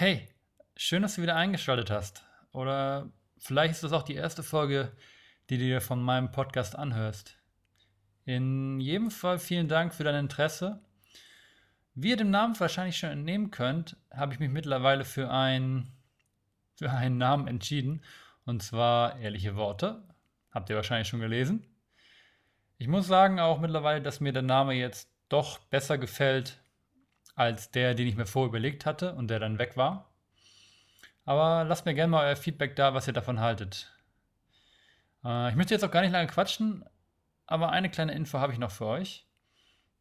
Hey, schön, dass du wieder eingeschaltet hast. Oder vielleicht ist das auch die erste Folge, die du dir von meinem Podcast anhörst. In jedem Fall vielen Dank für dein Interesse. Wie ihr dem Namen wahrscheinlich schon entnehmen könnt, habe ich mich mittlerweile für, ein, für einen Namen entschieden. Und zwar ehrliche Worte. Habt ihr wahrscheinlich schon gelesen. Ich muss sagen auch mittlerweile, dass mir der Name jetzt doch besser gefällt als der, den ich mir vorher überlegt hatte und der dann weg war. Aber lasst mir gerne mal euer Feedback da, was ihr davon haltet. Äh, ich möchte jetzt auch gar nicht lange quatschen, aber eine kleine Info habe ich noch für euch.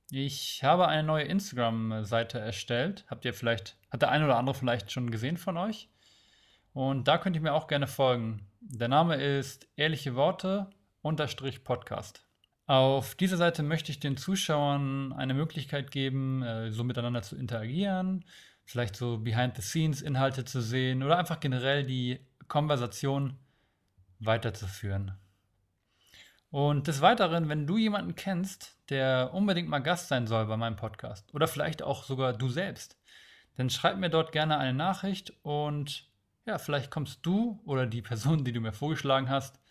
Ich habe eine neue Instagram-Seite erstellt. Habt ihr vielleicht, hat der eine oder andere vielleicht schon gesehen von euch? Und da könnt ihr mir auch gerne folgen. Der Name ist ehrliche Worte unterstrich Podcast. Auf dieser Seite möchte ich den Zuschauern eine Möglichkeit geben, äh, so miteinander zu interagieren, vielleicht so Behind-the-Scenes-Inhalte zu sehen oder einfach generell die Konversation weiterzuführen. Und des Weiteren, wenn du jemanden kennst, der unbedingt mal Gast sein soll bei meinem Podcast oder vielleicht auch sogar du selbst, dann schreib mir dort gerne eine Nachricht und ja, vielleicht kommst du oder die Person, die du mir vorgeschlagen hast,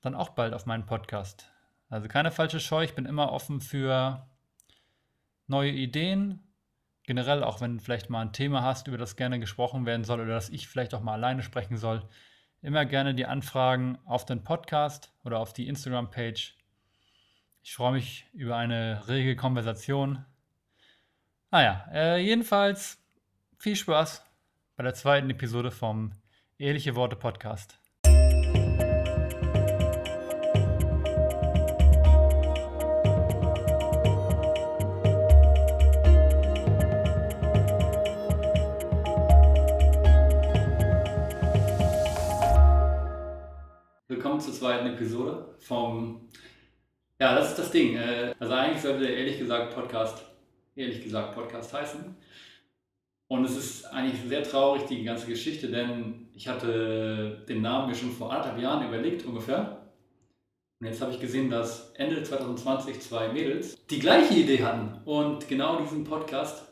dann auch bald auf meinen Podcast. Also keine falsche Scheu, ich bin immer offen für neue Ideen. Generell, auch wenn du vielleicht mal ein Thema hast, über das gerne gesprochen werden soll oder das ich vielleicht auch mal alleine sprechen soll, immer gerne die Anfragen auf den Podcast oder auf die Instagram-Page. Ich freue mich über eine rege Konversation. Naja, äh, jedenfalls viel Spaß bei der zweiten Episode vom Ehrliche Worte Podcast. Zweiten Episode vom. Ja, das ist das Ding. Äh, also eigentlich sollte der ehrlich gesagt Podcast, ehrlich gesagt Podcast heißen. Und es ist eigentlich sehr traurig, die ganze Geschichte, denn ich hatte den Namen mir schon vor anderthalb Jahren überlegt ungefähr. Und jetzt habe ich gesehen, dass Ende 2020 zwei Mädels die gleiche Idee hatten und genau diesen Podcast,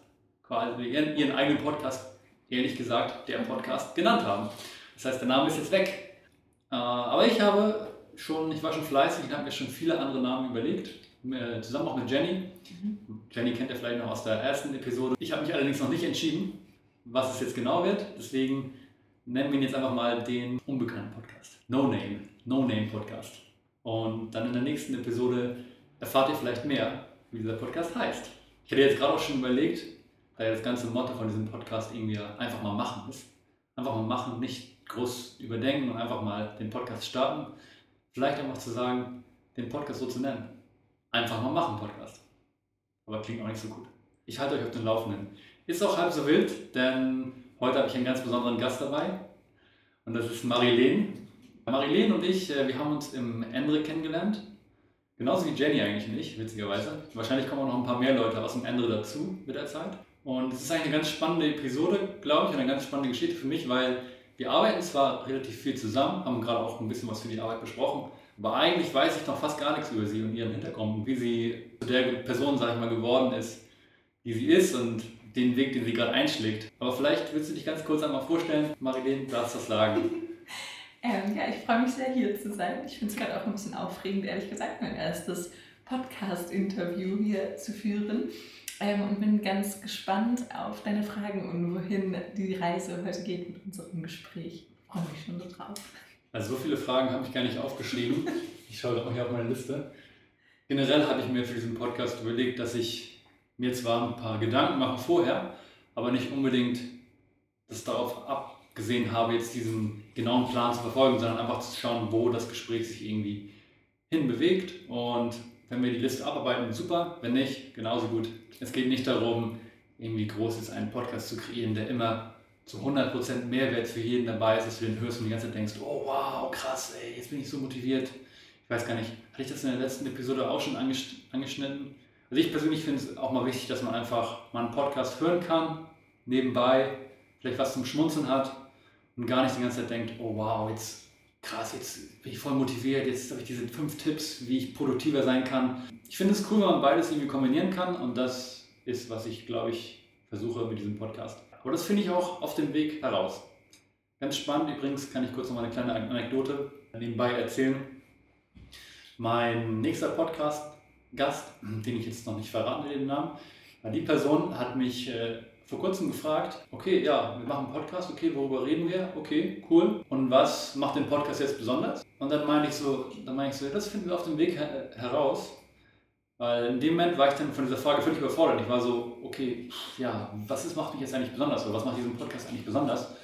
quasi ihren, ihren eigenen Podcast, ehrlich gesagt, der Podcast genannt haben. Das heißt, der Name ist jetzt weg. Äh, aber ich habe schon, ich war schon fleißig und habe mir schon viele andere Namen überlegt, äh, zusammen auch mit Jenny. Mhm. Jenny kennt ihr vielleicht noch aus der ersten Episode. Ich habe mich allerdings noch nicht entschieden, was es jetzt genau wird. Deswegen nennen wir ihn jetzt einfach mal den unbekannten Podcast. No Name, No Name Podcast. Und dann in der nächsten Episode erfahrt ihr vielleicht mehr, wie dieser Podcast heißt. Ich hatte jetzt gerade auch schon überlegt, da ja das ganze Motto von diesem Podcast irgendwie einfach mal machen ist. Einfach mal machen, nicht groß überdenken und einfach mal den Podcast starten. Vielleicht einfach zu sagen, den Podcast so zu nennen. Einfach mal machen, Podcast. Aber klingt auch nicht so gut. Ich halte euch auf den Laufenden. Ist auch halb so wild, denn heute habe ich einen ganz besonderen Gast dabei. Und das ist Marilene. Marilene und ich, äh, wir haben uns im Endre kennengelernt. Genauso wie Jenny eigentlich nicht, witzigerweise. Wahrscheinlich kommen auch noch ein paar mehr Leute aus dem Endre dazu mit der Zeit. Und es ist eigentlich eine ganz spannende Episode, glaube ich, eine ganz spannende Geschichte für mich, weil wir arbeiten zwar relativ viel zusammen, haben gerade auch ein bisschen was für die Arbeit besprochen, aber eigentlich weiß ich noch fast gar nichts über sie und ihren Hintergrund und wie sie zu der Person, sage ich mal, geworden ist, die sie ist und den Weg, den sie gerade einschlägt. Aber vielleicht willst du dich ganz kurz einmal vorstellen, Marilene, darfst das sagen. ähm, ja, ich freue mich sehr, hier zu sein. Ich finde es gerade auch ein bisschen aufregend, ehrlich gesagt, mein erstes Podcast-Interview hier zu führen. Ähm, und bin ganz gespannt auf deine Fragen und wohin die Reise heute geht mit unserem Gespräch. Freue mich schon so drauf. Also so viele Fragen habe ich gar nicht aufgeschrieben. Ich schaue doch mal hier auf meine Liste. Generell habe ich mir für diesen Podcast überlegt, dass ich mir zwar ein paar Gedanken mache vorher, aber nicht unbedingt das darauf abgesehen habe, jetzt diesen genauen Plan zu verfolgen, sondern einfach zu schauen, wo das Gespräch sich irgendwie hinbewegt. Und wenn wir die Liste abarbeiten, super. Wenn nicht, genauso gut. Es geht nicht darum, irgendwie groß ist einen Podcast zu kreieren, der immer zu 100% Mehrwert für jeden dabei ist, dass du den hörst und die ganze Zeit denkst, oh wow, krass, ey, jetzt bin ich so motiviert. Ich weiß gar nicht, hatte ich das in der letzten Episode auch schon angeschnitten? Also ich persönlich finde es auch mal wichtig, dass man einfach mal einen Podcast hören kann, nebenbei, vielleicht was zum Schmunzeln hat und gar nicht die ganze Zeit denkt, oh wow, jetzt krass, jetzt bin ich voll motiviert, jetzt habe ich diese fünf Tipps, wie ich produktiver sein kann. Ich finde es cool, wenn man beides irgendwie kombinieren kann und das ist, was ich, glaube ich, versuche mit diesem Podcast. Aber das finde ich auch auf dem Weg heraus. Ganz spannend übrigens, kann ich kurz noch mal eine kleine Anekdote nebenbei erzählen. Mein nächster Podcast-Gast, den ich jetzt noch nicht verraten will, den Namen, die Person hat mich äh, vor kurzem gefragt, okay, ja, wir machen einen Podcast, okay, worüber reden wir? Okay, cool. Und was macht den Podcast jetzt besonders? Und dann meine ich so, dann meine ich so, das finden wir auf dem Weg her heraus. Weil in dem Moment war ich dann von dieser Frage völlig überfordert. Ich war so, okay, ja, was ist, macht mich jetzt eigentlich besonders oder was macht diesen Podcast eigentlich besonders?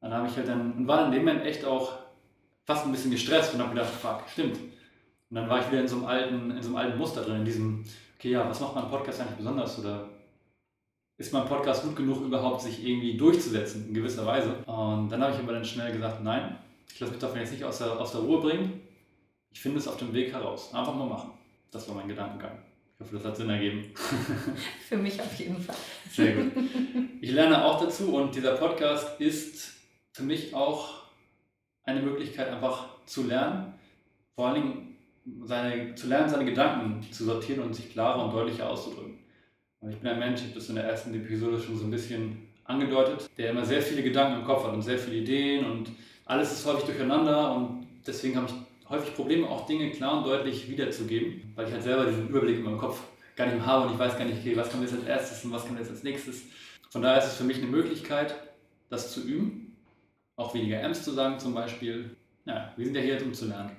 Dann habe ich halt dann, und war in dem Moment echt auch fast ein bisschen gestresst und habe gedacht, fuck, stimmt. Und dann war ich wieder in so einem alten, in so einem alten Muster drin, in diesem, okay, ja, was macht mein Podcast eigentlich besonders? Oder ist mein Podcast gut genug, überhaupt sich irgendwie durchzusetzen in gewisser Weise? Und dann habe ich aber dann schnell gesagt, nein, ich lasse mich davon jetzt nicht aus der, aus der Ruhe bringen. Ich finde es auf dem Weg heraus. Einfach mal machen. Das war mein Gedankengang. Ich hoffe, das hat Sinn ergeben. Für mich auf jeden Fall. Sehr gut. Ich lerne auch dazu und dieser Podcast ist für mich auch eine Möglichkeit, einfach zu lernen, vor allen Dingen seine, zu lernen, seine Gedanken zu sortieren und sich klarer und deutlicher auszudrücken. Und ich bin ein Mensch, ich habe das in der ersten Episode schon so ein bisschen angedeutet, der immer sehr viele Gedanken im Kopf hat und sehr viele Ideen und alles ist häufig durcheinander und deswegen habe ich häufig Probleme, auch Dinge klar und deutlich wiederzugeben, weil ich halt selber diesen Überblick in meinem Kopf gar nicht mehr habe und ich weiß gar nicht, okay, was kommt jetzt als erstes und was kommt jetzt als nächstes. Von daher ist es für mich eine Möglichkeit, das zu üben, auch weniger M's zu sagen zum Beispiel. Ja, wir sind ja hier, um zu lernen.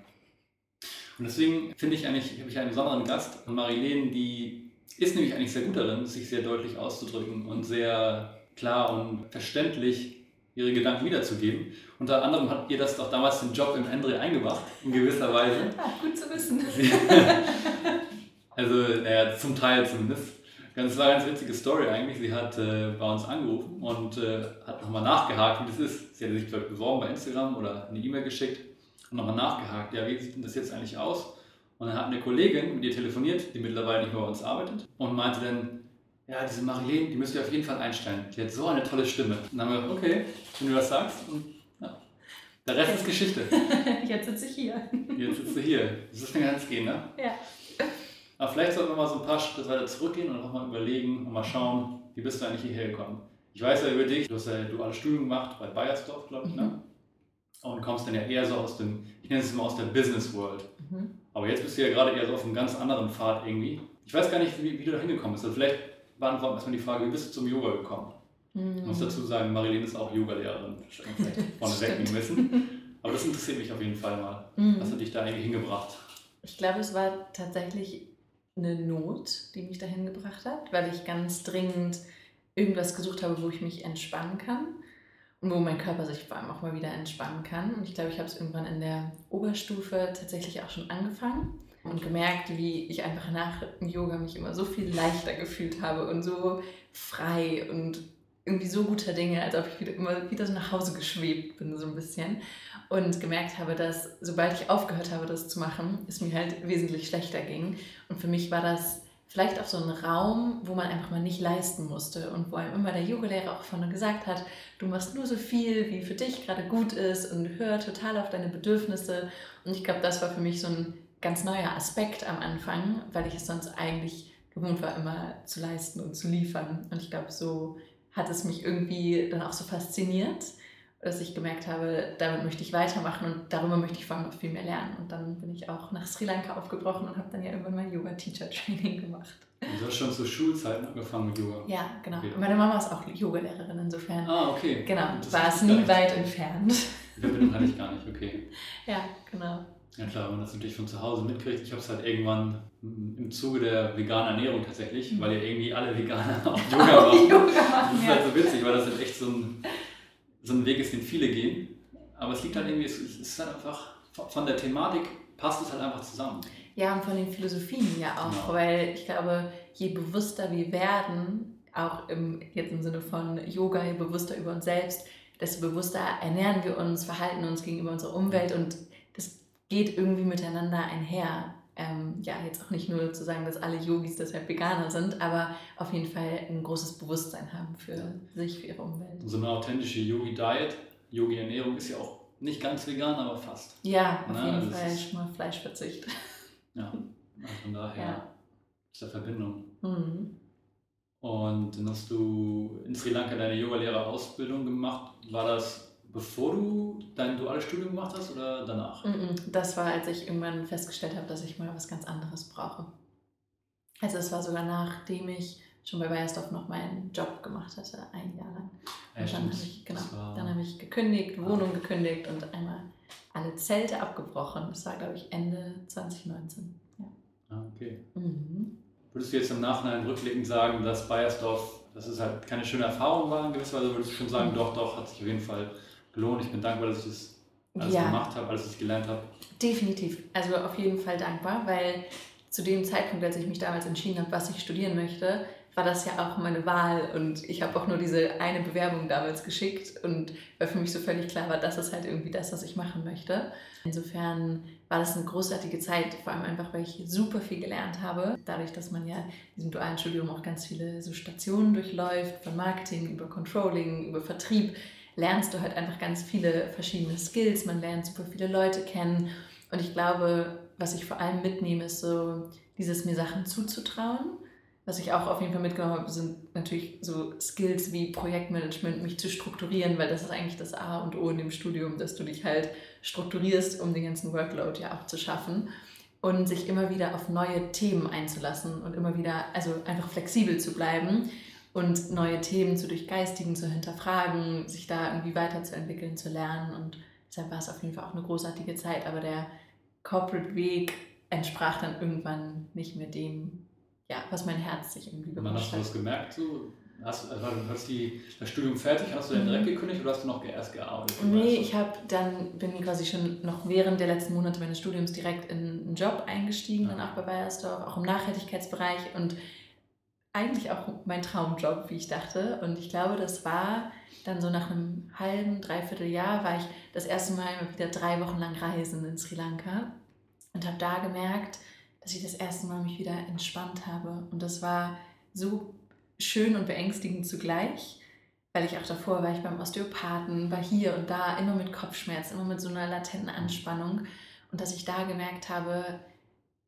Und deswegen finde ich eigentlich, habe ich einen besonderen Gast, Marilene, die ist nämlich eigentlich sehr gut darin, sich sehr deutlich auszudrücken und sehr klar und verständlich ihre Gedanken wiederzugeben. Unter anderem hat ihr das doch damals den Job im Endre eingebracht, in gewisser Weise. Ah, gut zu wissen. also, naja, zum Teil zumindest. Das war eine ganz witzige Story eigentlich. Sie hat äh, bei uns angerufen und äh, hat nochmal nachgehakt, wie das ist. Sie hat sich vielleicht beworben bei Instagram oder eine E-Mail geschickt und nochmal nachgehakt. Ja, wie sieht denn das jetzt eigentlich aus? Und dann hat eine Kollegin mit ihr telefoniert, die mittlerweile nicht mehr bei uns arbeitet und meinte dann, ja, diese Marilene, die müsst ihr auf jeden Fall einstellen. Die hat so eine tolle Stimme. Und dann haben wir gesagt, okay, wenn du das sagst, und, ja. der Rest ist Geschichte. Jetzt sitze ich hier. Jetzt sitzt du hier. Das ist ganz gehen, ne? Ja. Aber vielleicht sollten wir mal so ein paar Schritte weiter zurückgehen und nochmal überlegen und mal schauen, wie bist du eigentlich hierher gekommen. Ich weiß ja über dich, du hast ja duales Studium gemacht bei Bayersdorf, glaube ich, ne? mhm. Und kommst dann ja eher so aus dem, ich nenne es immer aus der Business World. Mhm. Aber jetzt bist du ja gerade eher so auf einem ganz anderen Pfad irgendwie. Ich weiß gar nicht, wie, wie du da hingekommen bist. Also vielleicht beantworten wir erstmal die Frage, wie bist du zum Yoga gekommen? Mhm. Ich muss dazu sagen, Marilene ist auch Yogalehrerin, vorne weg wissen. Aber das interessiert mich auf jeden Fall mal. Mhm. Was hat dich da eigentlich hingebracht? Ich glaube, es war tatsächlich eine Not, die mich dahin gebracht hat, weil ich ganz dringend irgendwas gesucht habe, wo ich mich entspannen kann wo mein Körper sich vor allem auch mal wieder entspannen kann. Und ich glaube, ich habe es irgendwann in der Oberstufe tatsächlich auch schon angefangen und gemerkt, wie ich einfach nach dem Yoga mich immer so viel leichter gefühlt habe und so frei und irgendwie so guter Dinge, als ob ich wieder, immer wieder so nach Hause geschwebt bin, so ein bisschen. Und gemerkt habe, dass sobald ich aufgehört habe, das zu machen, es mir halt wesentlich schlechter ging. Und für mich war das vielleicht auch so ein Raum, wo man einfach mal nicht leisten musste und wo einem immer der Yogalehrer auch vorne gesagt hat, du machst nur so viel, wie für dich gerade gut ist und hör total auf deine Bedürfnisse. Und ich glaube, das war für mich so ein ganz neuer Aspekt am Anfang, weil ich es sonst eigentlich gewohnt war, immer zu leisten und zu liefern. Und ich glaube, so hat es mich irgendwie dann auch so fasziniert, dass ich gemerkt habe, damit möchte ich weitermachen und darüber möchte ich vor allem noch viel mehr lernen. Und dann bin ich auch nach Sri Lanka aufgebrochen und habe dann ja irgendwann mein Yoga-Teacher-Training gemacht. Und du hast schon zu Schulzeiten angefangen mit Yoga? Ja, genau. Okay. Meine Mama ist auch Yogalehrerin, insofern. Ah, okay. Genau, war es nie weit entfernt. Die Verbindung hatte ich gar nicht, okay. Ja, genau. Ja klar, wenn man das natürlich von zu Hause mitkriegt. Ich habe es halt irgendwann im Zuge der veganen Ernährung tatsächlich, mhm. weil ja irgendwie alle Veganer auch Yoga machen. Yoga machen das ist halt so witzig, weil das halt echt so ein, so ein Weg ist, den viele gehen. Aber es liegt halt irgendwie, es ist halt einfach, von der Thematik passt es halt einfach zusammen. Ja, und von den Philosophien ja auch, genau. weil ich glaube, je bewusster wir werden, auch im, jetzt im Sinne von Yoga, je bewusster über uns selbst, desto bewusster ernähren wir uns, verhalten uns gegenüber unserer Umwelt und das geht irgendwie miteinander einher. Ähm, ja, jetzt auch nicht nur zu sagen, dass alle Yogis deshalb Veganer sind, aber auf jeden Fall ein großes Bewusstsein haben für ja. sich, für ihre Umwelt. So eine authentische Yogi-Diet, Yogi-Ernährung ist ja auch nicht ganz vegan, aber fast. Ja, auf Na, jeden also Fall schon mal Fleischverzicht. Ja, also von daher ja. ist der Verbindung. Mhm. Und dann hast du in Sri Lanka deine Yoga-Lehrer-Ausbildung gemacht. War das bevor du dein duales Studium gemacht hast oder danach? Das war, als ich irgendwann festgestellt habe, dass ich mal was ganz anderes brauche. Also es war sogar nachdem ich schon bei Bayersdorf noch meinen Job gemacht hatte, ein Jahr lang. Ja, und dann habe ich, genau, dann habe ich gekündigt, Wohnung gekündigt und einmal alle Zelte abgebrochen. Das war, glaube ich, Ende 2019. Ja. Ah, okay. Mhm. Würdest du jetzt im Nachhinein rückblickend sagen, dass Bayersdorf, dass es halt keine schöne Erfahrung war in gewisser Weise, würdest du schon sagen, doch, doch, hat sich auf jeden Fall gelohnt. Ich bin dankbar, dass ich das alles Ja. gemacht habe, alles, was ich gelernt habe. Definitiv. Also auf jeden Fall dankbar, weil zu dem Zeitpunkt, als ich mich damals entschieden habe, was ich studieren möchte, war das ja auch meine Wahl und ich habe auch nur diese eine Bewerbung damals geschickt und weil für mich so völlig klar war, das ist halt irgendwie das, was ich machen möchte. Insofern war das eine großartige Zeit, vor allem einfach, weil ich super viel gelernt habe. Dadurch, dass man ja in diesem dualen Studium auch ganz viele so Stationen durchläuft, von Marketing über Controlling, über Vertrieb, lernst du halt einfach ganz viele verschiedene Skills, man lernt super viele Leute kennen und ich glaube, was ich vor allem mitnehme, ist so dieses mir Sachen zuzutrauen. Was ich auch auf jeden Fall mitgenommen habe, sind natürlich so Skills wie Projektmanagement, mich zu strukturieren, weil das ist eigentlich das A und O in dem Studium, dass du dich halt strukturierst, um den ganzen Workload ja auch zu schaffen. Und sich immer wieder auf neue Themen einzulassen und immer wieder, also einfach flexibel zu bleiben und neue Themen zu durchgeistigen, zu hinterfragen, sich da irgendwie weiterzuentwickeln, zu lernen. Und deshalb war es auf jeden Fall auch eine großartige Zeit. Aber der Corporate-Weg entsprach dann irgendwann nicht mehr dem, ja, was mein Herz sich irgendwie Und dann hast gewünscht du hat. was gemerkt, so, hast, also, hast die, das Studium fertig, hast du dann Mhm. direkt gekündigt oder hast du noch erst gearbeitet? Nee, ich habe dann bin quasi schon noch während der letzten Monate meines Studiums direkt in einen Job eingestiegen, dann auch bei Bayersdorf, auch im Nachhaltigkeitsbereich und eigentlich auch mein Traumjob, wie ich dachte. Und ich glaube, das war dann so nach einem halben, dreiviertel Jahr, war ich das erste Mal wieder drei Wochen lang reisen in Sri Lanka und habe da gemerkt, dass ich das erste Mal mich wieder entspannt habe. Und das war so schön und beängstigend zugleich, weil ich auch davor war ich beim Osteopathen, war hier und da immer mit Kopfschmerzen, immer mit so einer latenten Anspannung. Und dass ich da gemerkt habe,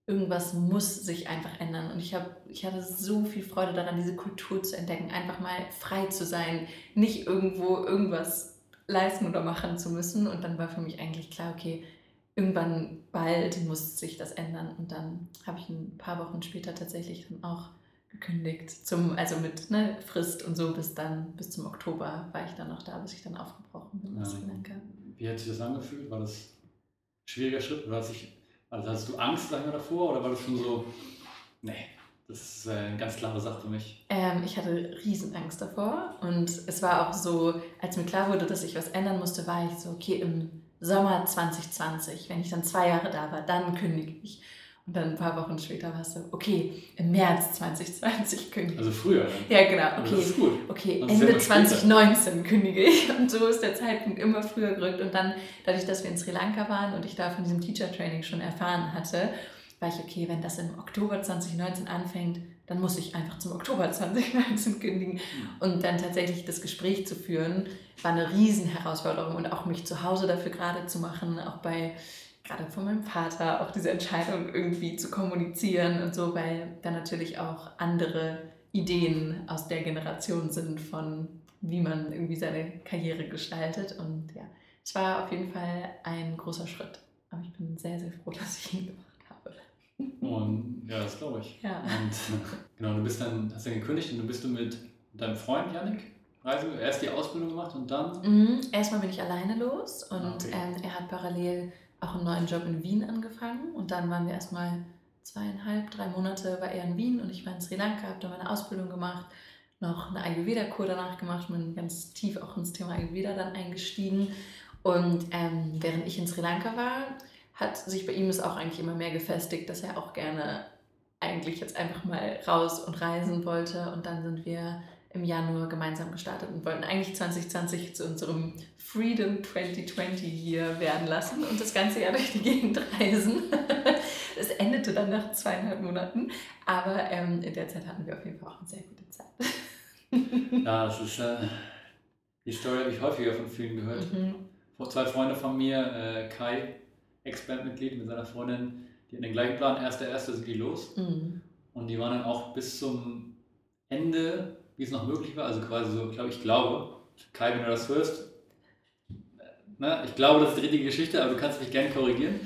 irgendwas muss sich einfach ändern. Und ich, hab, ich hatte so viel Freude daran, diese Kultur zu entdecken, einfach mal frei zu sein, nicht irgendwo irgendwas leisten oder machen zu müssen. Und dann war für mich eigentlich klar, okay, irgendwann bald muss sich das ändern. Und dann habe ich ein paar Wochen später tatsächlich dann auch gekündigt, zum, also mit ne, Frist und so bis dann, bis zum Oktober war ich dann noch da, bis ich dann aufgebrochen bin aus. Sri Lanka. Wie hat sich das angefühlt? War das ein schwieriger Schritt? Oder hast, sich, also hast du Angst mal, davor oder war das schon so, nee, das ist äh, eine ganz klare Sache für mich? Ähm, ich hatte Riesenangst davor und es war auch so, als mir klar wurde, dass ich was ändern musste, war ich so, okay, im Sommer 2020, wenn ich dann zwei Jahre da war, dann kündige ich. Und dann ein paar Wochen später war es so, okay, im März 2020 kündige ich. Also früher dann. Ja, genau, Aber Das okay. ist gut. Okay, Das ist Ende ja immer später. 2019 kündige ich. Und so ist der Zeitpunkt immer früher gerückt. Und dann, dadurch, dass wir in Sri Lanka waren und ich da von diesem Teacher Training schon erfahren hatte, war ich, okay, wenn das im Oktober 2019 anfängt, dann muss ich einfach zum Oktober 2019 kündigen. Und dann tatsächlich das Gespräch zu führen, war eine Riesenherausforderung. Und auch mich zu Hause dafür gerade zu machen, auch bei, gerade von meinem Vater, auch diese Entscheidung irgendwie zu kommunizieren und so, weil da natürlich auch andere Ideen aus der Generation sind von, wie man irgendwie seine Karriere gestaltet. Und ja, es war auf jeden Fall ein großer Schritt. Aber ich bin sehr, sehr froh, dass ich ihn gemacht habe. Und ja, das glaube ich. Ja. Und genau, du bist dann, hast dann gekündigt und du bist du mit deinem Freund Yannick reisen, erst die Ausbildung gemacht und dann. Mhm. Erstmal bin ich alleine los und Ah, okay. ähm, er hat parallel auch einen neuen Job in Wien angefangen. Und dann waren wir erstmal zweieinhalb, drei Monate war er in Wien und ich war in Sri Lanka, habe da meine Ausbildung gemacht, noch eine Ayurveda-Kur danach gemacht, bin ganz tief auch ins Thema Ayurveda dann eingestiegen. Und ähm, während ich in Sri Lanka war, hat sich bei ihm es auch eigentlich immer mehr gefestigt, dass er auch gerne eigentlich jetzt einfach mal raus und reisen wollte. Und dann sind wir im Januar gemeinsam gestartet und wollten eigentlich 2020 zu unserem Freedom 2020 Year werden lassen und das ganze Jahr durch die Gegend reisen. Es endete dann nach zweieinhalb Monaten, aber ähm, in der Zeit hatten wir auf jeden Fall auch eine sehr gute Zeit. Ja, das ist. Äh, die Story habe ich häufiger von vielen gehört. Mhm. Vor zwei Freunde von mir, äh, Kai, Ex-Bandmitglied mit seiner Freundin, die hatten den gleichen Plan. Erster, erster sind die los. Mhm. Und die waren dann auch bis zum Ende, wie es noch möglich war. Also quasi so, glaube ich, glaube, Kai, wenn du das hörst, äh, ne, ich glaube, das ist die richtige Geschichte, aber du kannst mich gerne korrigieren.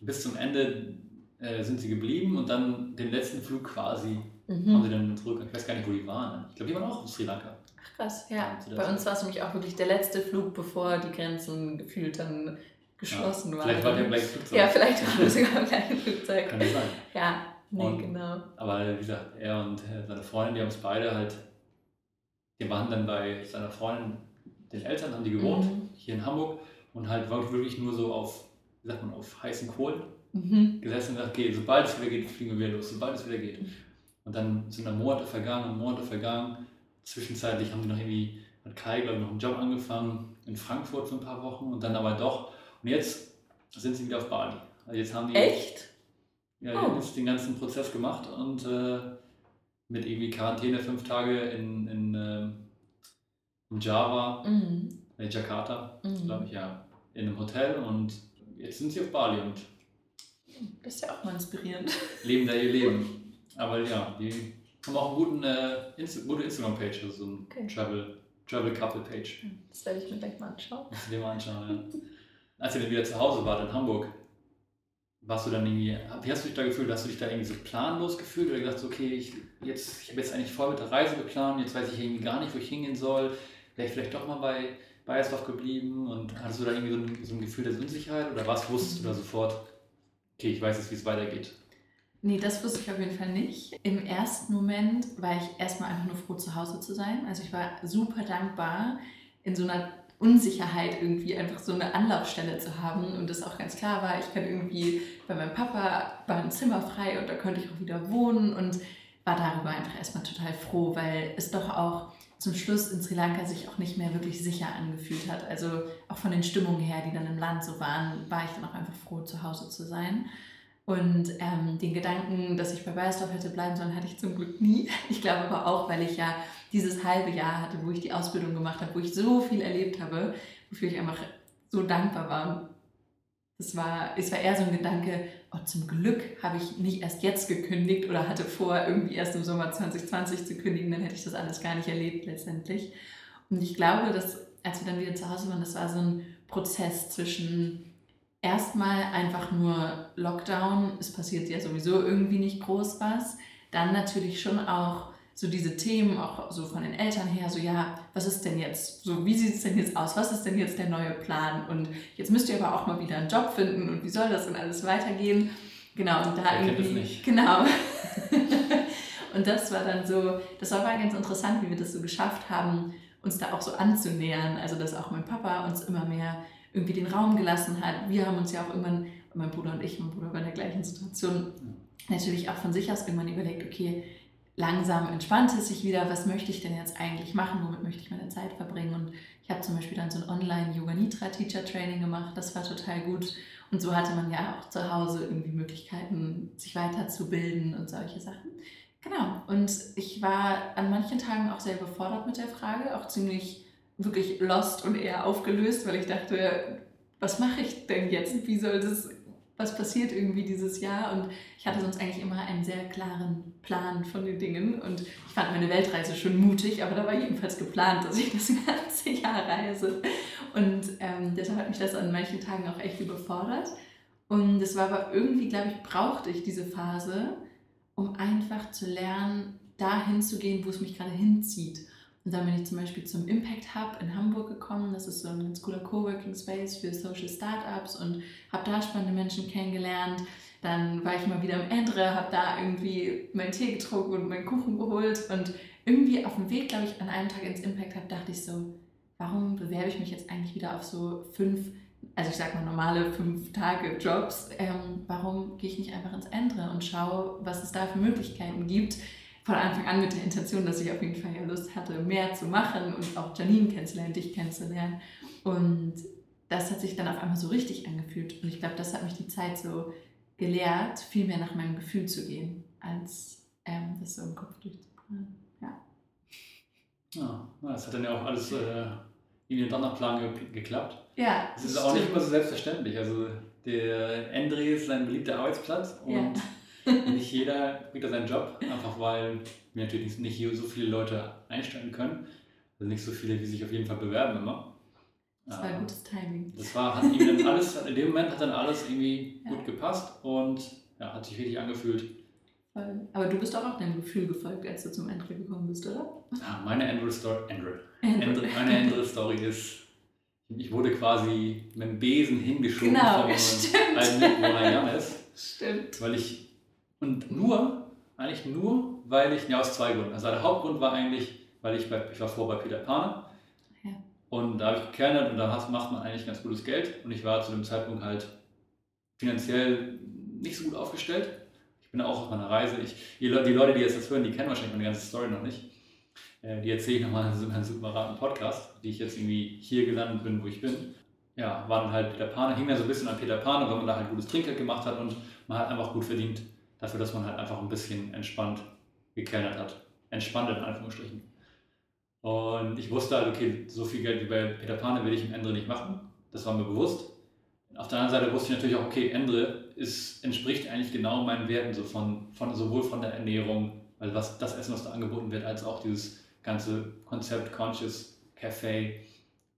Bis zum Ende äh, sind sie geblieben und dann den letzten Flug quasi mhm. haben sie dann zurück. Ich weiß gar nicht, wo die waren. Ich glaube, die waren auch in Sri Lanka. Ach krass, ja. Bei uns war es nämlich auch wirklich der letzte Flug, bevor die Grenzen gefühlt dann geschlossen ja, waren. Vielleicht war der im gleichen Flugzeug. Ja, vielleicht war er sogar im gleichen Flugzeug. Kann das sein. Ja, nee, und, genau. Aber wie gesagt, er und seine Freundin, die haben es beide halt, die waren dann bei seiner Freundin, den Eltern, haben die gewohnt, mhm. hier in Hamburg und halt wirklich nur so auf, wie sagt man, auf heißen Kohlen mhm. gesessen und gesagt, okay, sobald es wieder geht, fliegen wir wieder los, sobald es wieder geht. Und dann sind dann Monate vergangen, Monate vergangen. Zwischenzeitlich haben sie noch irgendwie, hat Kai, glaube ich, noch einen Job angefangen in Frankfurt für ein paar Wochen und dann aber doch. Und jetzt sind sie wieder auf Bali. Also jetzt haben die. Echt? Ja, die oh. haben jetzt den ganzen Prozess gemacht und äh, mit irgendwie Quarantäne fünf Tage in, in, äh, in Java, mhm. in Jakarta, mhm. glaube ich, ja, in einem Hotel und jetzt sind sie auf Bali und das ist ja auch mal inspirierend. Leben da ihr Leben. Aber ja, die haben auch eine guten, äh, Insta gute Instagram-Page, also so ein okay. Travel, Travel Couple Page. Das werde ich mir gleich mal anschauen. Das du dir mal anschauen, ja. Als ihr dann wieder zu Hause wart in Hamburg, warst du dann irgendwie, wie hast du dich da gefühlt? Hast du dich da irgendwie so planlos gefühlt oder gedacht, okay, ich, jetzt, ich habe jetzt eigentlich voll mit der Reise geplant, jetzt weiß ich irgendwie gar nicht, wo ich hingehen soll. Wäre ich vielleicht doch mal bei Bayersdorf geblieben und hattest du da irgendwie so ein, so ein Gefühl der Unsicherheit oder was wusstest du da sofort? okay, ich weiß jetzt, wie es weitergeht? Nee, das wusste ich auf jeden Fall nicht. Im ersten Moment war ich erstmal einfach nur froh, zu Hause zu sein. Also ich war super dankbar, in so einer Unsicherheit irgendwie einfach so eine Anlaufstelle zu haben und das auch ganz klar war, ich kann irgendwie bei meinem Papa war ein Zimmer frei und da konnte ich auch wieder wohnen und war darüber einfach erstmal total froh, weil es doch auch zum Schluss in Sri Lanka sich auch nicht mehr wirklich sicher angefühlt hat. Also auch von den Stimmungen her, die dann im Land so waren, war ich dann auch einfach froh, zu Hause zu sein. Und ähm, den Gedanken, dass ich bei Bayersdorf hätte bleiben sollen, hatte ich zum Glück nie. Ich glaube aber auch, weil ich ja dieses halbe Jahr hatte, wo ich die Ausbildung gemacht habe, wo ich so viel erlebt habe, wofür ich einfach so dankbar war. Es war, es war eher so ein Gedanke, oh, zum Glück habe ich nicht erst jetzt gekündigt oder hatte vor, irgendwie erst im Sommer 2020 zu kündigen, dann hätte ich das alles gar nicht erlebt letztendlich. Und ich glaube, dass als wir dann wieder zu Hause waren, das war so ein Prozess zwischen erstmal einfach nur Lockdown, es passiert ja sowieso irgendwie nicht groß was, dann natürlich schon auch so diese Themen, auch so von den Eltern her, so ja, was ist denn jetzt, so wie sieht es denn jetzt aus, was ist denn jetzt der neue Plan und jetzt müsst ihr aber auch mal wieder einen Job finden und wie soll das denn alles weitergehen? Genau, und da Wer irgendwie, nicht. genau. und das war dann so, das war ganz interessant, wie wir das so geschafft haben, uns da auch so anzunähern, also dass auch mein Papa uns immer mehr irgendwie den Raum gelassen hat. Wir haben uns ja auch irgendwann, mein Bruder und ich, mein Bruder war in der gleichen Situation, natürlich auch von sich aus irgendwann überlegt, okay, langsam entspannt es sich wieder, was möchte ich denn jetzt eigentlich machen, womit möchte ich meine Zeit verbringen. Und ich habe zum Beispiel dann so ein Online-Yoga-Nitra-Teacher-Training gemacht, das war total gut. Und so hatte man ja auch zu Hause irgendwie Möglichkeiten, sich weiterzubilden und solche Sachen. Genau, und ich war an manchen Tagen auch sehr überfordert mit der Frage, auch ziemlich wirklich lost und eher aufgelöst, weil ich dachte, was mache ich denn jetzt? Wie soll das was passiert irgendwie dieses Jahr. Und ich hatte sonst eigentlich immer einen sehr klaren Plan von den Dingen. Und ich fand meine Weltreise schon mutig, aber da war jedenfalls geplant, dass ich das ganze Jahr reise. Und ähm, deshalb hat mich das an manchen Tagen auch echt überfordert. Und es war aber irgendwie, glaube ich, brauchte ich diese Phase, um einfach zu lernen, dahin zu gehen, wo es mich gerade hinzieht. Und dann bin ich zum Beispiel zum Impact Hub in Hamburg gekommen. Das ist so ein ganz cooler Coworking Space für Social Startups und habe da spannende Menschen kennengelernt. Dann war ich mal wieder im Endre, habe da irgendwie meinen Tee getrunken und meinen Kuchen geholt. Und irgendwie auf dem Weg, glaube ich, an einem Tag ins Impact Hub dachte ich so, warum bewerbe ich mich jetzt eigentlich wieder auf so fünf, also ich sag mal normale fünf Tage Jobs? Ähm, warum gehe ich nicht einfach ins Endre und schaue, was es da für Möglichkeiten gibt? Von Anfang an mit der Intention, dass ich auf jeden Fall ja Lust hatte, mehr zu machen und auch Janine kennenzulernen, dich kennenzulernen. Und das hat sich dann auf einmal so richtig angefühlt. Und ich glaube, das hat mich die Zeit so gelehrt, viel mehr nach meinem Gefühl zu gehen, als ähm, das so im Kopf durchzuplanen. Ja. Ja, das hat dann ja auch alles äh, in den Donnerplan ge geklappt. Ja. Es ist auch nicht immer so selbstverständlich. Also der Endre ist sein beliebter Arbeitsplatz und ja nicht jeder kriegt da seinen Job, einfach weil wir natürlich nicht hier so viele Leute einstellen können. Also nicht so viele, wie sich auf jeden Fall bewerben immer. Das war ein gutes Timing. Das war, hat ihm dann alles, in dem Moment hat dann alles irgendwie ja. gut gepasst und ja, hat sich richtig angefühlt. Voll. Aber du bist auch deinem Gefühl gefolgt, als du zum Andrew gekommen bist, oder? Ja, meine Andrew Story, Andrew. Andrew. meine Andrew Story ist, ich wurde quasi mit dem Besen hingeschoben genau, von stimmt. einem Mitbewohner Janis. Stimmt. Weil ich, und nur, eigentlich nur, weil ich, ja aus zwei Gründen. Also der Hauptgrund war eigentlich, weil ich, bei, ich war vor bei Peter Pane ja. und da habe ich gekellnert und da macht man eigentlich ganz gutes Geld und ich war zu dem Zeitpunkt halt finanziell nicht so gut aufgestellt. Ich bin auch auf meiner Reise. Ich, die Leute, die jetzt das hören, die kennen wahrscheinlich meine ganze Story noch nicht. Äh, die erzähle ich nochmal in einem separaten Podcast, die ich jetzt irgendwie hier gelandet bin, wo ich bin. Ja, war dann halt Peter Pane, hing dann so ein bisschen an Peter Pane, weil man da halt gutes Trinkgeld gemacht hat und man hat einfach gut verdient, dafür, dass man halt einfach ein bisschen entspannt gekellnert hat. Entspannt in Anführungsstrichen. Und ich wusste halt, okay, so viel Geld wie bei Peter Pane will ich im Ende nicht machen. Das war mir bewusst. Auf der anderen Seite wusste ich natürlich auch, okay, Endre ist, entspricht eigentlich genau meinen Werten, so von, von, sowohl von der Ernährung, also was, das Essen, was da angeboten wird, als auch dieses ganze Konzept Conscious Café.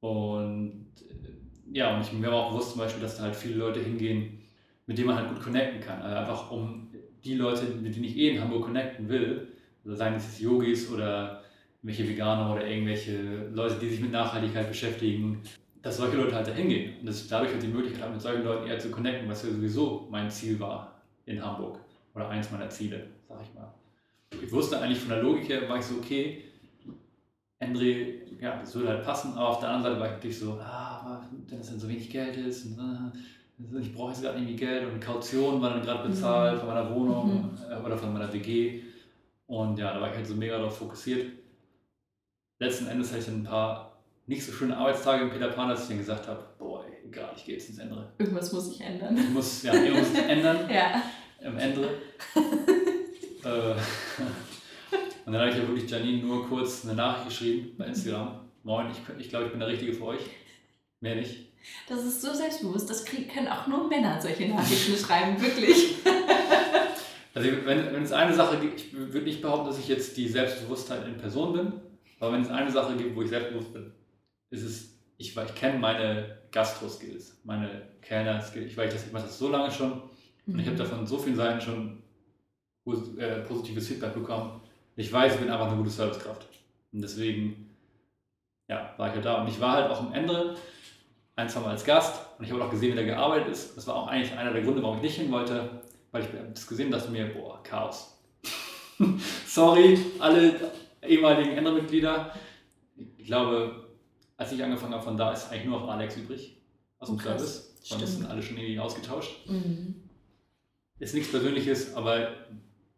Und äh, ja, und ich mir war auch bewusst zum Beispiel, dass da halt viele Leute hingehen, mit denen man halt gut connecten kann. Also einfach um die Leute, mit denen ich eh in Hamburg connecten will, also seien es Yogis oder irgendwelche Veganer oder irgendwelche Leute, die sich mit Nachhaltigkeit beschäftigen, dass solche Leute halt da hingehen und dass ich dadurch halt die Möglichkeit habe, mit solchen Leuten eher zu connecten, was ja sowieso mein Ziel war in Hamburg. Oder eins meiner Ziele, sag ich mal. Ich wusste eigentlich von der Logik her, war ich so, okay, Andre, ja, das würde halt passen, aber auf der anderen Seite war ich natürlich so, ah, wenn das dann so wenig Geld ist, und, äh, ich brauche jetzt gerade irgendwie Geld und Kaution war dann gerade bezahlt mhm. von meiner Wohnung mhm. äh, oder von meiner WG und ja, da war ich halt so mega darauf fokussiert. Letzten Endes hatte ich dann ein paar nicht so schöne Arbeitstage in Peter Pan, dass ich dann gesagt habe, boah, egal, ich gehe jetzt ins Ende. Irgendwas muss ich ändern. Ich muss, ja, irgendwas muss ich ändern. ja. Im Ende. äh, und dann habe ich ja wirklich Janine nur kurz eine Nachricht geschrieben bei Instagram. Moin, ich, ich glaube, ich bin der Richtige für euch. Mehr nicht. Das ist so selbstbewusst, das können auch nur Männer solche Nachrichten schreiben, wirklich. Also wenn, wenn es eine Sache gibt, ich würde nicht behaupten, dass ich jetzt die Selbstbewusstheit in Person bin, aber wenn es eine Sache gibt, wo ich selbstbewusst bin, ist es, ich, ich kenne meine Gastro-Skills, meine Kellner-Skills, ich, weiß, ich mache das so lange schon und ich habe mhm. davon so vielen Seiten schon äh, positives Feedback bekommen. Ich weiß, ich bin einfach eine gute Servicekraft. Und deswegen, ja, war ich halt da. Und ich war halt auch am Ende ein, zwei Mal als Gast und ich habe auch gesehen, wie der gearbeitet ist. Das war auch eigentlich einer der Gründe, warum ich nicht hin wollte, weil ich das gesehen habe, dachte mir, boah, Chaos. Sorry, alle ehemaligen Ändermitglieder. Ich glaube, als ich angefangen habe, von da ist eigentlich nur noch Alex übrig aus dem oh, Service. Sonst sind alle schon irgendwie ausgetauscht. Mhm. Ist nichts Persönliches, aber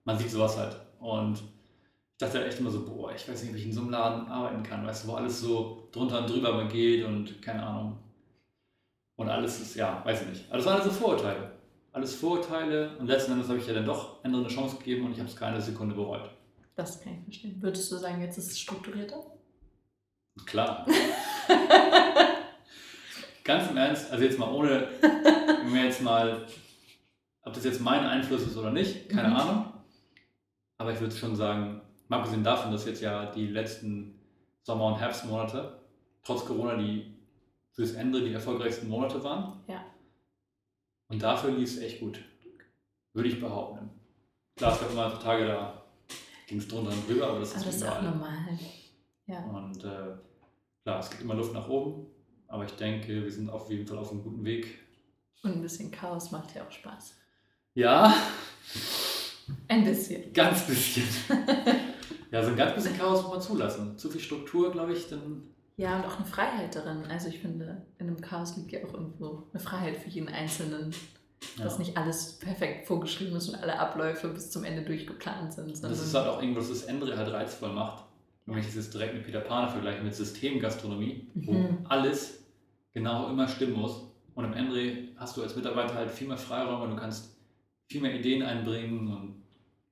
man sieht sowas halt. Und ich dachte halt echt immer so, boah, ich weiß nicht, wie ich in so einem Laden arbeiten kann, weißt du, wo alles so drunter und drüber geht und keine Ahnung. Und alles ist, ja, weiß ich nicht. Aber das waren also Vorurteile. Alles Vorurteile und letzten Endes habe ich ja dann doch eine Chance gegeben und ich habe es keine Sekunde bereut. Das kann ich verstehen. Würdest du sagen, jetzt ist es strukturierter? Klar. Ganz im Ernst, also jetzt mal ohne, mir jetzt mal, ob das jetzt mein Einfluss ist oder nicht, keine mhm. Ahnung. Aber ich würde schon sagen, mal abgesehen davon, dass jetzt ja die letzten Sommer- und Herbstmonate, trotz Corona, die fürs Ende die erfolgreichsten Monate waren. Ja. Und dafür lief es echt gut. Würde ich behaupten. Klar, es gab immer Tage, da ging es drunter und drüber, aber das aber ist, das ist auch normal. Ja. Und äh, klar, es gibt immer Luft nach oben, aber ich denke, wir sind auf jeden Fall auf einem guten Weg. Und ein bisschen Chaos macht ja auch Spaß. Ja. Ein bisschen. Ganz bisschen. ja, so ein ganz bisschen Chaos muss man zulassen. Zu viel Struktur, glaube ich, dann. Ja, und auch eine Freiheit darin. Also ich finde, in einem Chaos liegt ja auch irgendwo eine Freiheit für jeden Einzelnen. Ja. Dass nicht alles perfekt vorgeschrieben ist und alle Abläufe bis zum Ende durchgeplant sind. Das ist halt auch irgendwas, das Ende halt reizvoll macht. Wenn ich das jetzt direkt mit Peter Pan vergleiche, mit Systemgastronomie, mhm. wo alles genau immer stimmen muss. Und am Ende hast du als Mitarbeiter halt viel mehr Freiraum und du kannst viel mehr Ideen einbringen und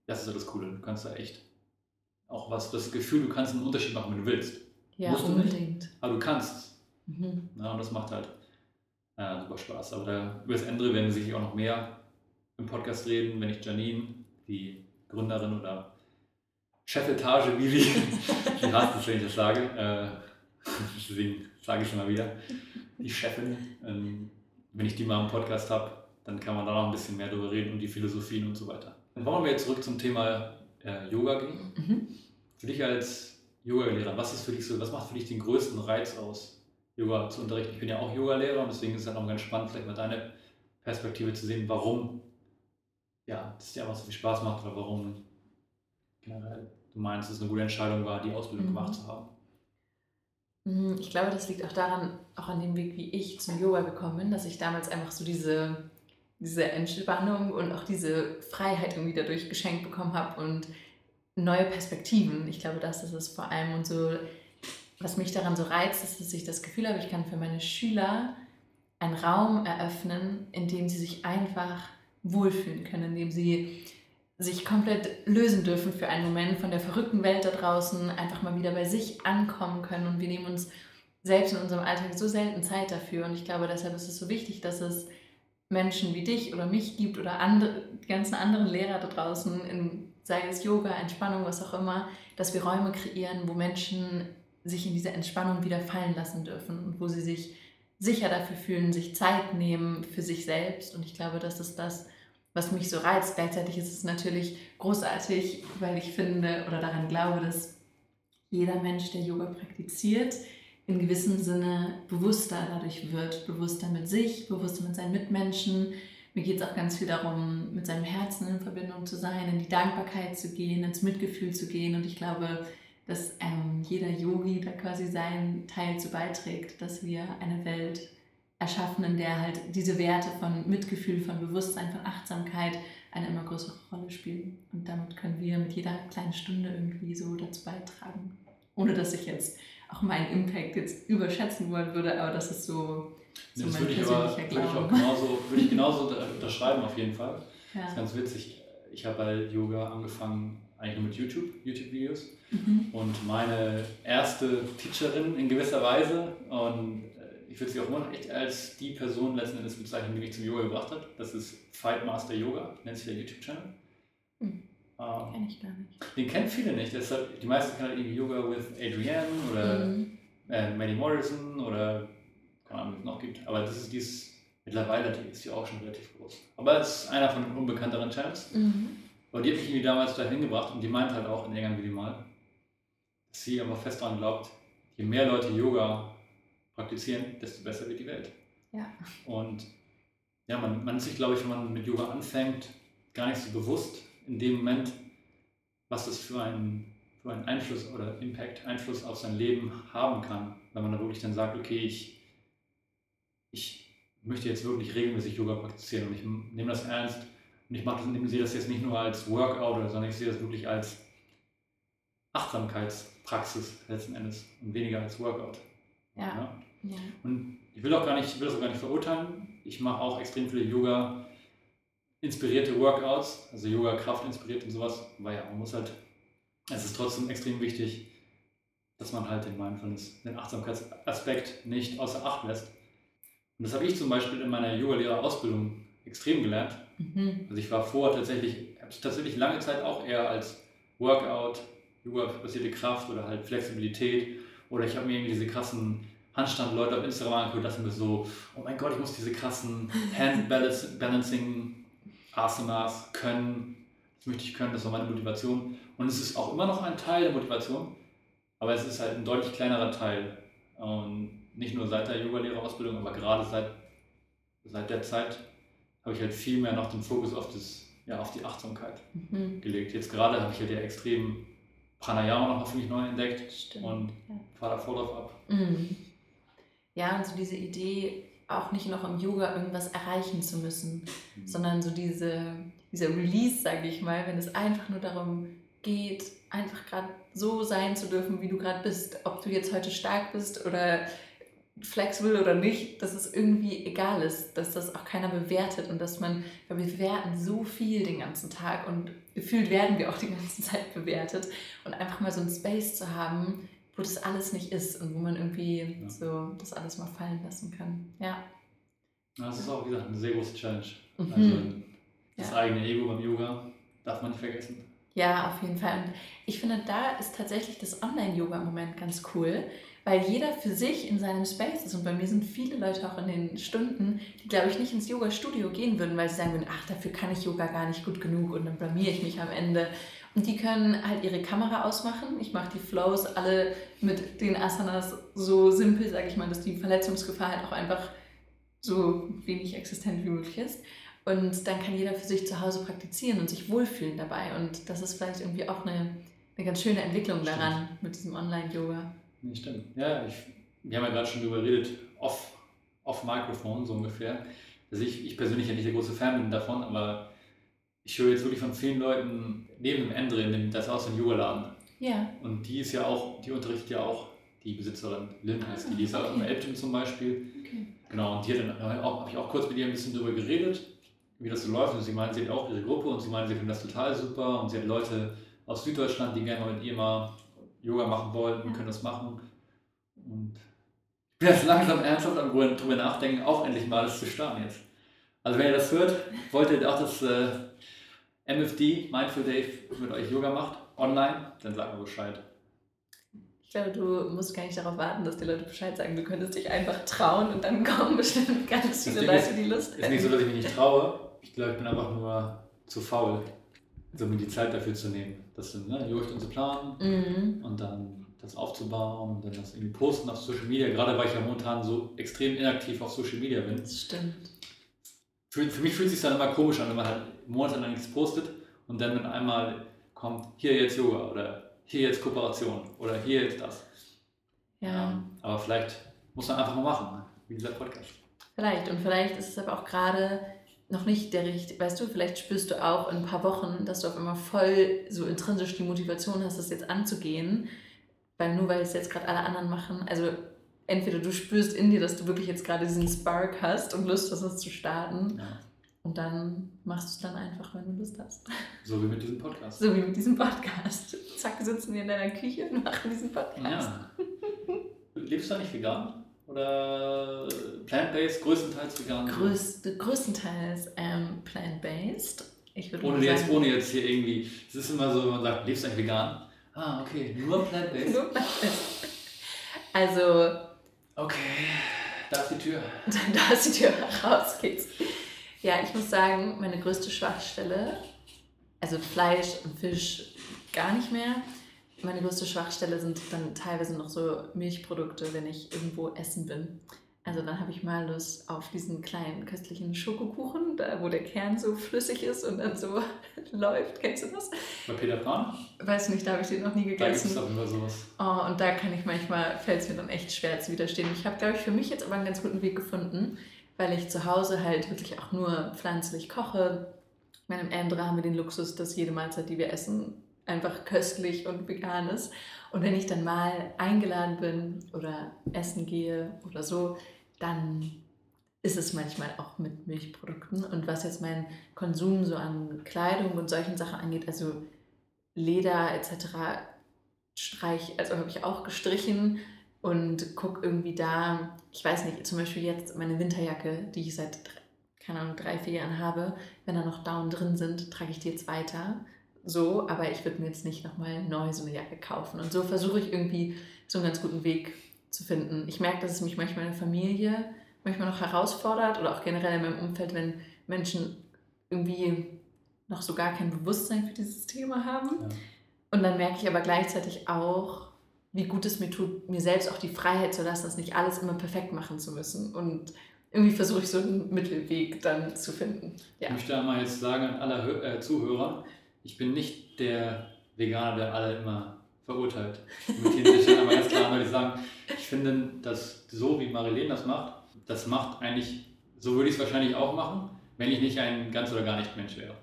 das ist ja das Coole. Du kannst da echt auch was, das Gefühl, du kannst einen Unterschied machen, wenn du willst. Ja, Musst unbedingt. Nicht, aber du kannst. Mhm. Ja, und das macht halt äh, super Spaß. Aber da, über das andere werden wir sicher auch noch mehr im Podcast reden, wenn ich Janine die Gründerin oder Chefetage, wie sie, die hasst es, wenn ich das sage. Äh, deswegen sage ich schon mal wieder, die Chefin. Ähm, wenn ich die mal im Podcast habe, dann kann man da noch ein bisschen mehr darüber reden und die Philosophien und so weiter. Dann wollen wir jetzt zurück zum Thema äh, Yoga gehen. Mhm. Für dich als Yoga-Lehrer, was ist für dich so, was macht für dich den größten Reiz aus, Yoga zu unterrichten? Ich bin ja auch Yoga-Lehrer und deswegen ist es halt auch ganz spannend, vielleicht mal deine Perspektive zu sehen, warum ja, das dir einfach so viel Spaß macht oder warum generell du meinst, dass es eine gute Entscheidung war, die Ausbildung mhm. gemacht zu haben. Mhm, ich glaube, das liegt auch daran, auch an dem Weg, wie ich zum Yoga gekommen bin, dass ich damals einfach so diese, diese Entspannung und auch diese Freiheit irgendwie dadurch geschenkt bekommen habe und neue Perspektiven. Ich glaube, das ist es vor allem. Und so, was mich daran so reizt, ist, dass ich das Gefühl habe, ich kann für meine Schüler einen Raum eröffnen, in dem sie sich einfach wohlfühlen können, in dem sie sich komplett lösen dürfen für einen Moment von der verrückten Welt da draußen, einfach mal wieder bei sich ankommen können. Und wir nehmen uns selbst in unserem Alltag so selten Zeit dafür. Und ich glaube, deshalb ist es so wichtig, dass es Menschen wie dich oder mich gibt oder andere, die ganzen anderen Lehrer da draußen, in, sei es Yoga, Entspannung, was auch immer, dass wir Räume kreieren, wo Menschen sich in diese Entspannung wieder fallen lassen dürfen und wo sie sich sicher dafür fühlen, sich Zeit nehmen für sich selbst. Und ich glaube, das ist das, was mich so reizt. Gleichzeitig ist es natürlich großartig, weil ich finde oder daran glaube, dass jeder Mensch, der Yoga praktiziert, in gewissem Sinne bewusster dadurch wird, bewusster mit sich, bewusster mit seinen Mitmenschen. Mir geht es auch ganz viel darum, mit seinem Herzen in Verbindung zu sein, in die Dankbarkeit zu gehen, ins Mitgefühl zu gehen. Und ich glaube, dass ähm, jeder Yogi da quasi seinen Teil zu beiträgt, dass wir eine Welt erschaffen, in der halt diese Werte von Mitgefühl, von Bewusstsein, von Achtsamkeit eine immer größere Rolle spielen. Und damit können wir mit jeder kleinen Stunde irgendwie so dazu beitragen. Ohne dass ich jetzt auch meinen Impact jetzt überschätzen wollen würde, aber das ist so, so das würde ich aber, Würde ich auch genauso, würde ich genauso unterschreiben auf jeden Fall. Ja. Das ist ganz witzig. Ich habe bei Yoga angefangen eigentlich nur mit YouTube, YouTube-Videos. Mhm. Und meine erste Teacherin in gewisser Weise, und äh, ich würde sie auch immer echt als die Person letzten Endes bezeichnen, die mich zum Yoga gebracht hat. Das ist Fight Master Yoga, nennt sich der YouTube-Channel. Mhm. Ähm, Kenn ich gar nicht. Den kennen viele nicht. Deshalb, die meisten kennen halt irgendwie Yoga with Adrienne oder mhm. äh, Maddie Morrison oder keine Ahnung, es noch gibt. Aber das ist dies, mittlerweile die ist die auch schon relativ groß. Aber es ist einer von den unbekannteren Channels. Mhm. Aber die hat mich irgendwie damals dahin gebracht und die meint halt auch in irgendeinem Video mal, dass sie aber fest daran glaubt, je mehr Leute Yoga praktizieren, desto besser wird die Welt. Ja. Und ja, man, man ist sich, glaube ich, wenn man mit Yoga anfängt, gar nicht so bewusst in dem Moment, was das für einen, für einen Einfluss oder Impact, Einfluss auf sein Leben haben kann. Wenn man da wirklich dann sagt, okay, ich, ich möchte jetzt wirklich regelmäßig Yoga praktizieren und ich nehme das ernst und ich mache das, sehe das jetzt nicht nur als Workout, sondern ich sehe das wirklich als Achtsamkeitspraxis letzten Endes und weniger als Workout. Ja. ja. Und ich will auch gar nicht, ich will das auch gar nicht verurteilen. Ich mache auch extrem viele Yoga inspirierte Workouts, also Yoga Kraft inspiriert und sowas, weil ja, man muss halt, es ist trotzdem extrem wichtig, dass man halt den Mindfulness, den Achtsamkeitsaspekt nicht außer Acht lässt. Und das habe ich zum Beispiel in meiner Yoga-Lehrer-Ausbildung extrem gelernt. Mhm. Also ich war vorher tatsächlich, habe tatsächlich lange Zeit auch eher als Workout, Yoga-basierte Kraft oder halt Flexibilität oder ich habe mir irgendwie diese krassen Handstand-Leute auf Instagram angeguckt, das mir so, oh mein Gott, ich muss diese krassen Hand-Balancing Asanas können, das möchte ich können, das war meine Motivation. Und es ist auch immer noch ein Teil der Motivation, aber es ist halt ein deutlich kleinerer Teil. Und nicht nur seit der Yoga-Lehrerausbildung, aber gerade seit, seit der Zeit habe ich halt viel mehr noch den Fokus auf, das, ja, auf die Achtsamkeit mhm. gelegt. Jetzt gerade habe ich halt ja extrem Pranayama noch für mich neu entdeckt Stimmt. und ja. fahre da voll drauf ab. Mhm. Ja, und so diese Idee, auch nicht noch im Yoga irgendwas erreichen zu müssen, mhm. sondern so diese, dieser Release, sage ich mal, wenn es einfach nur darum geht, einfach gerade so sein zu dürfen, wie du gerade bist. Ob du jetzt heute stark bist oder flexibel oder nicht, dass es irgendwie egal ist, dass das auch keiner bewertet und dass man, weil wir bewerten so viel den ganzen Tag und gefühlt werden wir auch die ganze Zeit bewertet und einfach mal so ein Space zu haben, wo das alles nicht ist und wo man irgendwie ja. so das alles mal fallen lassen kann. Ja. Das ist auch, wie gesagt, eine sehr große Challenge. Mhm. Also das ja. eigene Ego beim Yoga, darf man nicht vergessen. Ja, auf jeden Fall. Und ich finde, da ist tatsächlich das Online-Yoga im Moment ganz cool, weil jeder für sich in seinem Space ist. Und bei mir sind viele Leute auch in den Stunden, die, glaube ich, nicht ins Yoga-Studio gehen würden, weil sie sagen würden, ach, dafür kann ich Yoga gar nicht gut genug und dann blamier ich mich am Ende. Und die können halt ihre Kamera ausmachen. Ich mache die Flows alle mit den Asanas so simpel, sage ich mal, dass die Verletzungsgefahr halt auch einfach so wenig existent wie möglich ist. Und dann kann jeder für sich zu Hause praktizieren und sich wohlfühlen dabei. Und das ist vielleicht irgendwie auch eine, eine ganz schöne Entwicklung Stimmt. daran mit diesem Online-Yoga. Nee, stimmt. Ja, ich, wir haben ja gerade schon darüber geredet, off, off Mikrofon so ungefähr. Also ich, ich persönlich ja nicht der große Fan bin davon, aber ich höre jetzt wirklich von vielen Leuten, neben dem Endre, in dem, das ist auch so ein Yoga-Laden. Ja, Und die ist ja auch, die unterrichtet ja auch die Besitzerin, Lynn heißt die, die ist auch in Elbton zum Beispiel. okay. Genau, und die hat dann auch, habe ich auch kurz mit ihr ein bisschen darüber geredet, wie das so läuft. Und sie meint, sie hat auch ihre Gruppe und sie meint, sie findet das total super. Und sie hat Leute aus Süddeutschland, die gerne mal mit ihr mal Yoga machen wollten, Ja. können das machen. Und ich bin jetzt langsam ernsthaft am drüber nachdenken, auch endlich mal das zu starten jetzt. Also wenn ihr das hört, wollt ihr auch das äh, MFD, Mindful Dave, mit euch Yoga macht, online, dann sagt mir Bescheid. Ich glaube, du musst gar nicht darauf warten, dass die Leute Bescheid sagen. Du könntest dich einfach trauen und dann kommen bestimmt ganz viele Leute, die Lust Ist nicht so, dass ich mich nicht traue. Ich glaube, ich bin einfach nur zu faul, so mir die Zeit dafür zu nehmen. Das sind ne, Jurcht und zu planen Mhm. und dann das aufzubauen und dann das irgendwie posten auf Social Media. Gerade weil ich ja momentan so extrem inaktiv auf Social Media bin. Das stimmt. Für, für mich fühlt es sich dann immer komisch an, wenn man halt monatelang nichts postet und dann mit einmal kommt, hier jetzt Yoga oder hier jetzt Kooperation oder hier jetzt das. Ja. Ähm, aber vielleicht muss man einfach mal machen, ne? wie dieser Podcast. Vielleicht. Und vielleicht ist es aber auch gerade noch nicht der richtige, weißt du, vielleicht spürst du auch in ein paar Wochen, dass du auf einmal voll so intrinsisch die Motivation hast, das jetzt anzugehen, weil nur weil es jetzt gerade alle anderen machen, also entweder du spürst in dir, dass du wirklich jetzt gerade diesen Spark hast und Lust hast, das zu starten Ja. und dann machst du es dann einfach, wenn du Lust hast. So wie mit diesem Podcast. So wie mit diesem Podcast. Zack, sitzen wir in deiner Küche und machen diesen Podcast. Ja. Lebst du nicht vegan? Oder plant-based, größtenteils vegan? Größt, größtenteils ähm, plant-based. Ohne jetzt, sagen, ohne jetzt hier irgendwie. Es ist immer so, wenn man sagt, lebst du eigentlich vegan? Ah, okay, nur plant-based. Nur plant-based. Also, Okay, da ist die Tür. da ist die Tür raus geht's. Ja, ich muss sagen, meine größte Schwachstelle, also Fleisch und Fisch gar nicht mehr. Meine größte Schwachstelle sind dann teilweise noch so Milchprodukte, wenn ich irgendwo essen bin. Also dann habe ich mal Lust auf diesen kleinen köstlichen Schokokuchen, da wo der Kern so flüssig ist und dann so läuft. Kennst du das? Bei Peter Pan? Weiß nicht, da habe ich den noch nie Da gegessen. auf jeden Fall sowas. Oh, und da kann ich manchmal, fällt es mir dann echt schwer zu widerstehen. Ich habe, glaube ich, für mich jetzt aber einen ganz guten Weg gefunden, weil ich zu Hause halt wirklich auch nur pflanzlich koche. Ich meine, im haben wir den Luxus, dass jede Mahlzeit, die wir essen, einfach köstlich und vegan ist. Und wenn ich dann mal eingeladen bin oder essen gehe oder so, dann ist es manchmal auch mit Milchprodukten. Und was jetzt meinen Konsum so an Kleidung und solchen Sachen angeht, also Leder etc., streich, also habe ich auch gestrichen und gucke irgendwie da, ich weiß nicht, zum Beispiel jetzt meine Winterjacke, die ich seit, keine Ahnung, drei, vier Jahren habe, wenn da noch Down drin sind, trage ich die jetzt weiter. So, aber ich würde mir jetzt nicht nochmal neu so eine Jacke kaufen. Und so versuche ich irgendwie so einen ganz guten Weg zu finden. Ich merke, dass es mich manchmal in der Familie manchmal noch herausfordert oder auch generell in meinem Umfeld, wenn Menschen irgendwie noch so gar kein Bewusstsein für dieses Thema haben. Ja. Und dann merke ich aber gleichzeitig auch, wie gut es mir tut, mir selbst auch die Freiheit zu lassen, das nicht alles immer perfekt machen zu müssen. Und irgendwie versuche ich so einen Mittelweg dann zu finden. Ich Ja. möchte einmal jetzt sagen an alle äh, Zuhörer, ich bin nicht der Veganer, der alle immer verurteilt. Ich hier nicht einmal ganz klar deutlich sagen, ich finde, dass so wie Marilene das macht, das macht eigentlich, so würde ich es wahrscheinlich auch machen, wenn ich nicht ein ganz oder gar nicht Mensch wäre.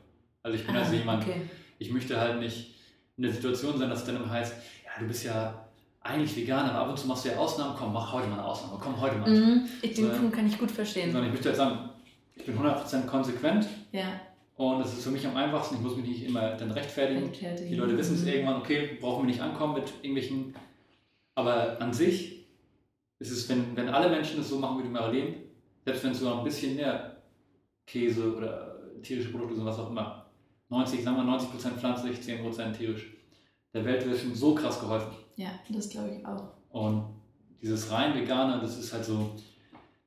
Also ich bin also Ah, jemand, okay. ich möchte halt nicht in der Situation sein, dass es dann immer heißt, ja, du bist ja eigentlich vegan, aber ab und zu machst du ja Ausnahmen, komm, mach heute mal eine Ausnahme, komm heute mal. Mhm, ich, den. Punkt kann ich gut verstehen. Sondern ich möchte halt sagen, ich bin 100% konsequent Ja. Und das ist für mich am einfachsten, ich muss mich nicht immer dann rechtfertigen. Die Leute wissen es Mhm. irgendwann, okay, brauchen wir nicht ankommen mit irgendwelchen. Aber an sich ist es, wenn, wenn alle Menschen das so machen wie die Marilene, selbst wenn es sogar ein bisschen mehr Käse oder tierische Produkte sind, was auch immer, 90, sagen wir 90% pflanzlich, 10% tierisch. Der Welt wird schon so krass geholfen. Ja, das glaube ich auch. Und dieses rein vegane, das ist halt so,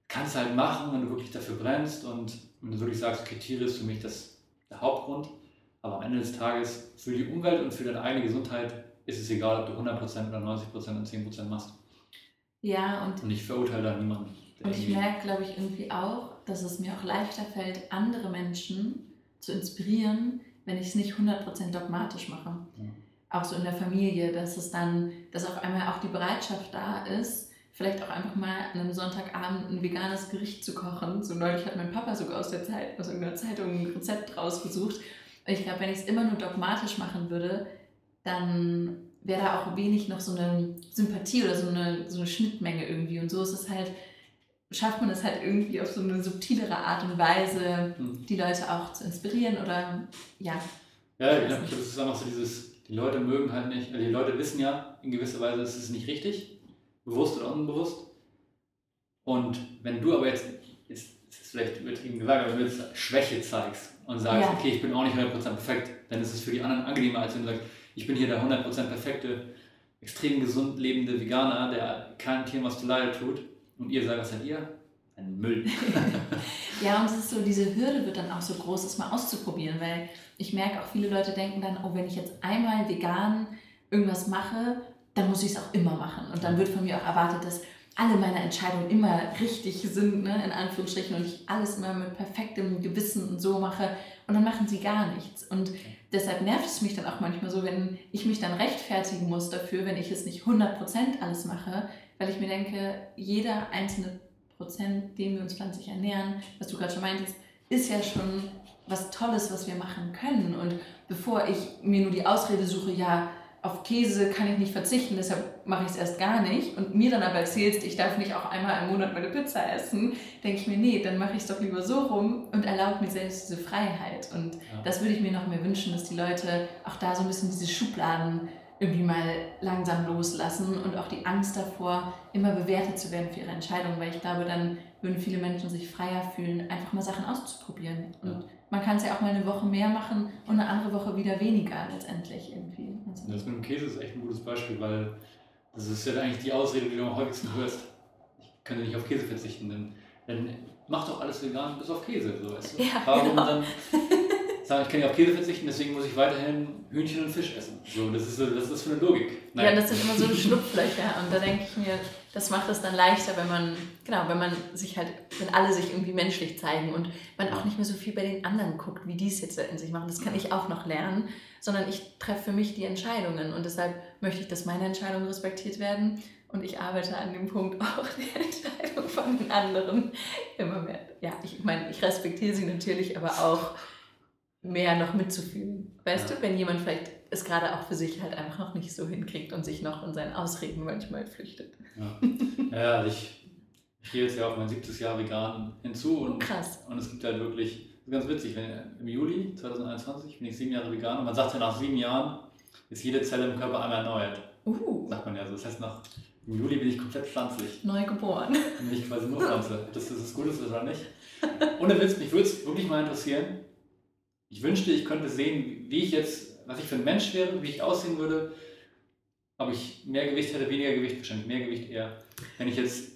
kannst halt machen, wenn du wirklich dafür brennst und wenn du wirklich sagst, okay, Tiere ist für mich das, der Hauptgrund. Aber am Ende des Tages für die Umwelt und für deine eigene Gesundheit ist es egal, ob du 100% oder 90% und 10% machst. Ja, und, Und ich verurteile da niemanden. und ich merke, glaube ich, irgendwie auch, dass es mir auch leichter fällt, andere Menschen zu inspirieren, wenn ich es nicht 100% dogmatisch mache. Ja. Auch so in der Familie, dass es dann, dass auf einmal auch die Bereitschaft da ist, vielleicht auch einfach mal an einem Sonntagabend ein veganes Gericht zu kochen. So neulich hat mein Papa sogar aus der Zeit, aus irgendeiner Zeitung ein Rezept rausgesucht. Und ich glaube, wenn ich es immer nur dogmatisch machen würde, dann wäre da auch wenig noch so eine Sympathie oder so eine, so eine Schnittmenge irgendwie. Und so ist es halt, schafft man es halt irgendwie auf so eine subtilere Art und Weise, Hm. die Leute auch zu inspirieren oder ja. Ja, Ich glaube, das ist einfach so dieses, die Leute mögen halt nicht, also die Leute wissen ja, in gewisser Weise ist es nicht richtig, bewusst oder unbewusst. Und wenn du aber jetzt, jetzt ist es vielleicht übertrieben gesagt, aber wenn du jetzt Schwäche zeigst und sagst, Ja. okay, ich bin auch nicht 100% perfekt, dann ist es für die anderen angenehmer, als wenn du sagst, ich bin hier der 100% perfekte, extrem gesund lebende Veganer, der keinem Tier was zu leide tut. Und ihr sagt, was seid ihr? Ein Müll. Ja, und es ist so, diese Hürde wird dann auch so groß, es mal auszuprobieren, weil ich merke auch, viele Leute denken dann, oh, wenn ich jetzt einmal vegan irgendwas mache, dann muss ich es auch immer machen. Und dann wird von mir auch erwartet, dass alle meine Entscheidungen immer richtig sind, ne, in Anführungsstrichen, und ich alles immer mit perfektem Gewissen und so mache. Und dann machen sie gar nichts. Und deshalb nervt es mich dann auch manchmal so, wenn ich mich dann rechtfertigen muss dafür, wenn ich es nicht 100% alles mache, weil ich mir denke, jeder einzelne Prozent, dem wir uns pflanzlich ernähren, was du gerade schon meintest, ist ja schon was Tolles, was wir machen können. Und bevor ich mir nur die Ausrede suche, ja, auf Käse kann ich nicht verzichten, deshalb mache ich es erst gar nicht und mir dann aber erzählst, ich darf nicht auch einmal im Monat meine Pizza essen, denke ich mir, nee, dann mache ich es doch lieber so rum und erlaube mir selbst diese Freiheit. Und Ja. das würde ich mir noch mehr wünschen, dass die Leute auch da so ein bisschen diese Schubladen irgendwie mal langsam loslassen und auch die Angst davor, immer bewertet zu werden für ihre Entscheidungen, weil ich glaube, dann würden viele Menschen sich freier fühlen, einfach mal Sachen auszuprobieren. Und man kann es ja auch mal eine Woche mehr machen und eine andere Woche wieder weniger letztendlich irgendwie. Das mit dem Käse ist echt ein gutes Beispiel, weil das ist ja eigentlich die Ausrede, die du am häufigsten hörst. Ich könnte nicht auf Käse verzichten, denn, dann mach doch alles vegan bis auf Käse, so weißt du. Ja, Warum genau. dann sagen, ich kann nicht auf Käse verzichten, deswegen muss ich weiterhin Hühnchen und Fisch essen. So, das ist das ist für eine Logik. Ja, das sind immer so Schlupflöcher und da denke ich mir, das macht es dann leichter, wenn man, genau, wenn man sich halt, wenn alle sich irgendwie menschlich zeigen und man auch nicht mehr so viel bei den anderen guckt, wie die es jetzt in sich machen. Das kann ich auch noch lernen, sondern ich treffe für mich die Entscheidungen und deshalb möchte ich, dass meine Entscheidungen respektiert werden und ich arbeite an dem Punkt auch die Entscheidung von den anderen immer mehr. Ja, ich meine, ich respektiere sie natürlich, aber auch mehr noch mitzufühlen. Weißt Ja. du, wenn jemand vielleicht es gerade auch für sich halt einfach noch nicht so hinkriegt und sich noch in seinen Ausreden manchmal flüchtet. Ja, ja also ich, ich gehe jetzt ja auf mein siebtes Jahr vegan hinzu und, Krass. und es gibt halt wirklich, das ist ganz witzig, wenn, im Juli 2021 bin ich sieben Jahre vegan und man sagt ja nach sieben Jahren ist jede Zelle im Körper einmal erneuert. Uh, Sagt man ja so. Das heißt, nach, im Juli bin ich komplett pflanzlich. neu geboren. Dann bin ich quasi nur Pflanze. Ob das, das ist gut ist oder nicht. Ohne Witz, mich würde es wirklich mal interessieren. Ich wünschte, ich könnte sehen, wie ich jetzt, was ich für ein Mensch wäre, wie ich aussehen würde. Ob ich mehr Gewicht hätte, weniger Gewicht, wahrscheinlich mehr Gewicht eher. Wenn ich jetzt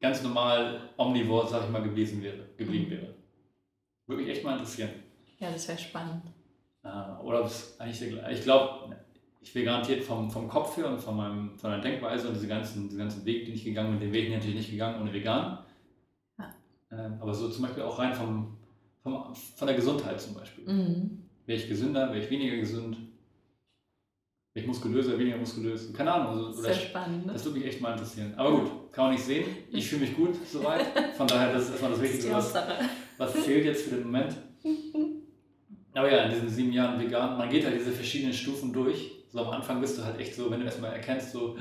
ganz normal omnivore, sag ich mal, gewesen wäre, geblieben wäre. Würde mich echt mal interessieren. Ja, das wäre spannend. Äh, Oder ob es eigentlich der gleiche. Ich glaube, ich will garantiert vom, vom Kopf her und von, meinem, von meiner Denkweise und diese ganzen, diesen ganzen Weg, den ich gegangen bin, den Weg bin ich natürlich nicht gegangen ohne vegan. Ja. Ähm, aber so zum Beispiel auch rein vom, vom, von der Gesundheit zum Beispiel. Mhm. Wäre ich gesünder, wäre ich weniger gesund, wäre ich muskulöser, weniger muskulös. Keine Ahnung. Also, oder Sehr spannend. Ne? das würde mich echt mal interessieren. Aber gut, kann man nicht sehen. Ich fühle mich gut soweit. Von daher, das ist erstmal das Wichtigste, was, was zählt jetzt für den Moment. Aber ja, in diesen sieben Jahren vegan, man geht halt diese verschiedenen Stufen durch. So am Anfang bist du halt echt so, wenn du erstmal erkennst, so,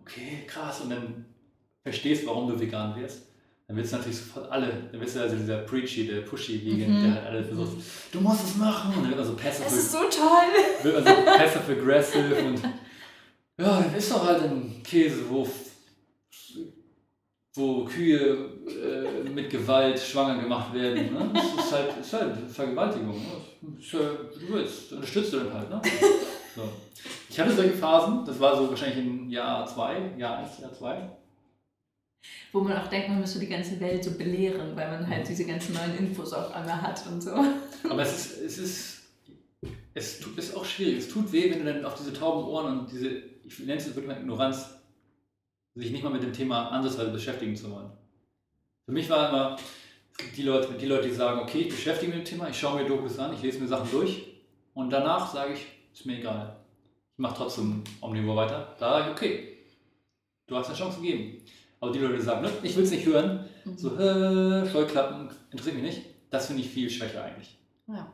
okay, krass, und dann verstehst, warum du vegan wirst, dann willst du natürlich sofort alle, dann bist du also dieser Preachy, der Pushy Vegan, Mhm. der halt alle versucht, du musst es machen, und dann wird man so passive, Es ist so toll. wird man so passive aggressive und ja, dann ist doch halt ein Käse, wo wo Kühe äh, mit Gewalt schwanger gemacht werden. Ne? Das ist halt, ist halt Vergewaltigung. Ne? Ist, äh, du willst, unterstützt du dann halt. Ne? So. Ich hatte solche Phasen, das war so wahrscheinlich im Jahr 2, Jahr 1, Jahr 2. Wo man auch denkt, man müsste die ganze Welt so belehren, weil man halt diese ganzen neuen Infos auf einmal hat und so. Aber es ist, es ist, es tut, ist auch schwierig. Es tut weh, wenn du dann auf diese tauben Ohren und diese, ich nenne es wirklich mal Ignoranz, sich nicht mal mit dem Thema ansatzweise beschäftigen zu wollen. Für mich war immer, es gibt die Leute, die Leute, die sagen, okay, ich beschäftige mich mit dem Thema, ich schaue mir Dokus an, ich lese mir Sachen durch und danach sage ich, ist mir egal. Ich mache trotzdem Omnivore weiter. Da sage ich, okay, du hast eine Chance gegeben. Aber die Leute, sagen, ne, ich will es nicht hören, mhm. so, äh, Scheuklappen, interessiert mich nicht, das finde ich viel schwächer eigentlich. Ja.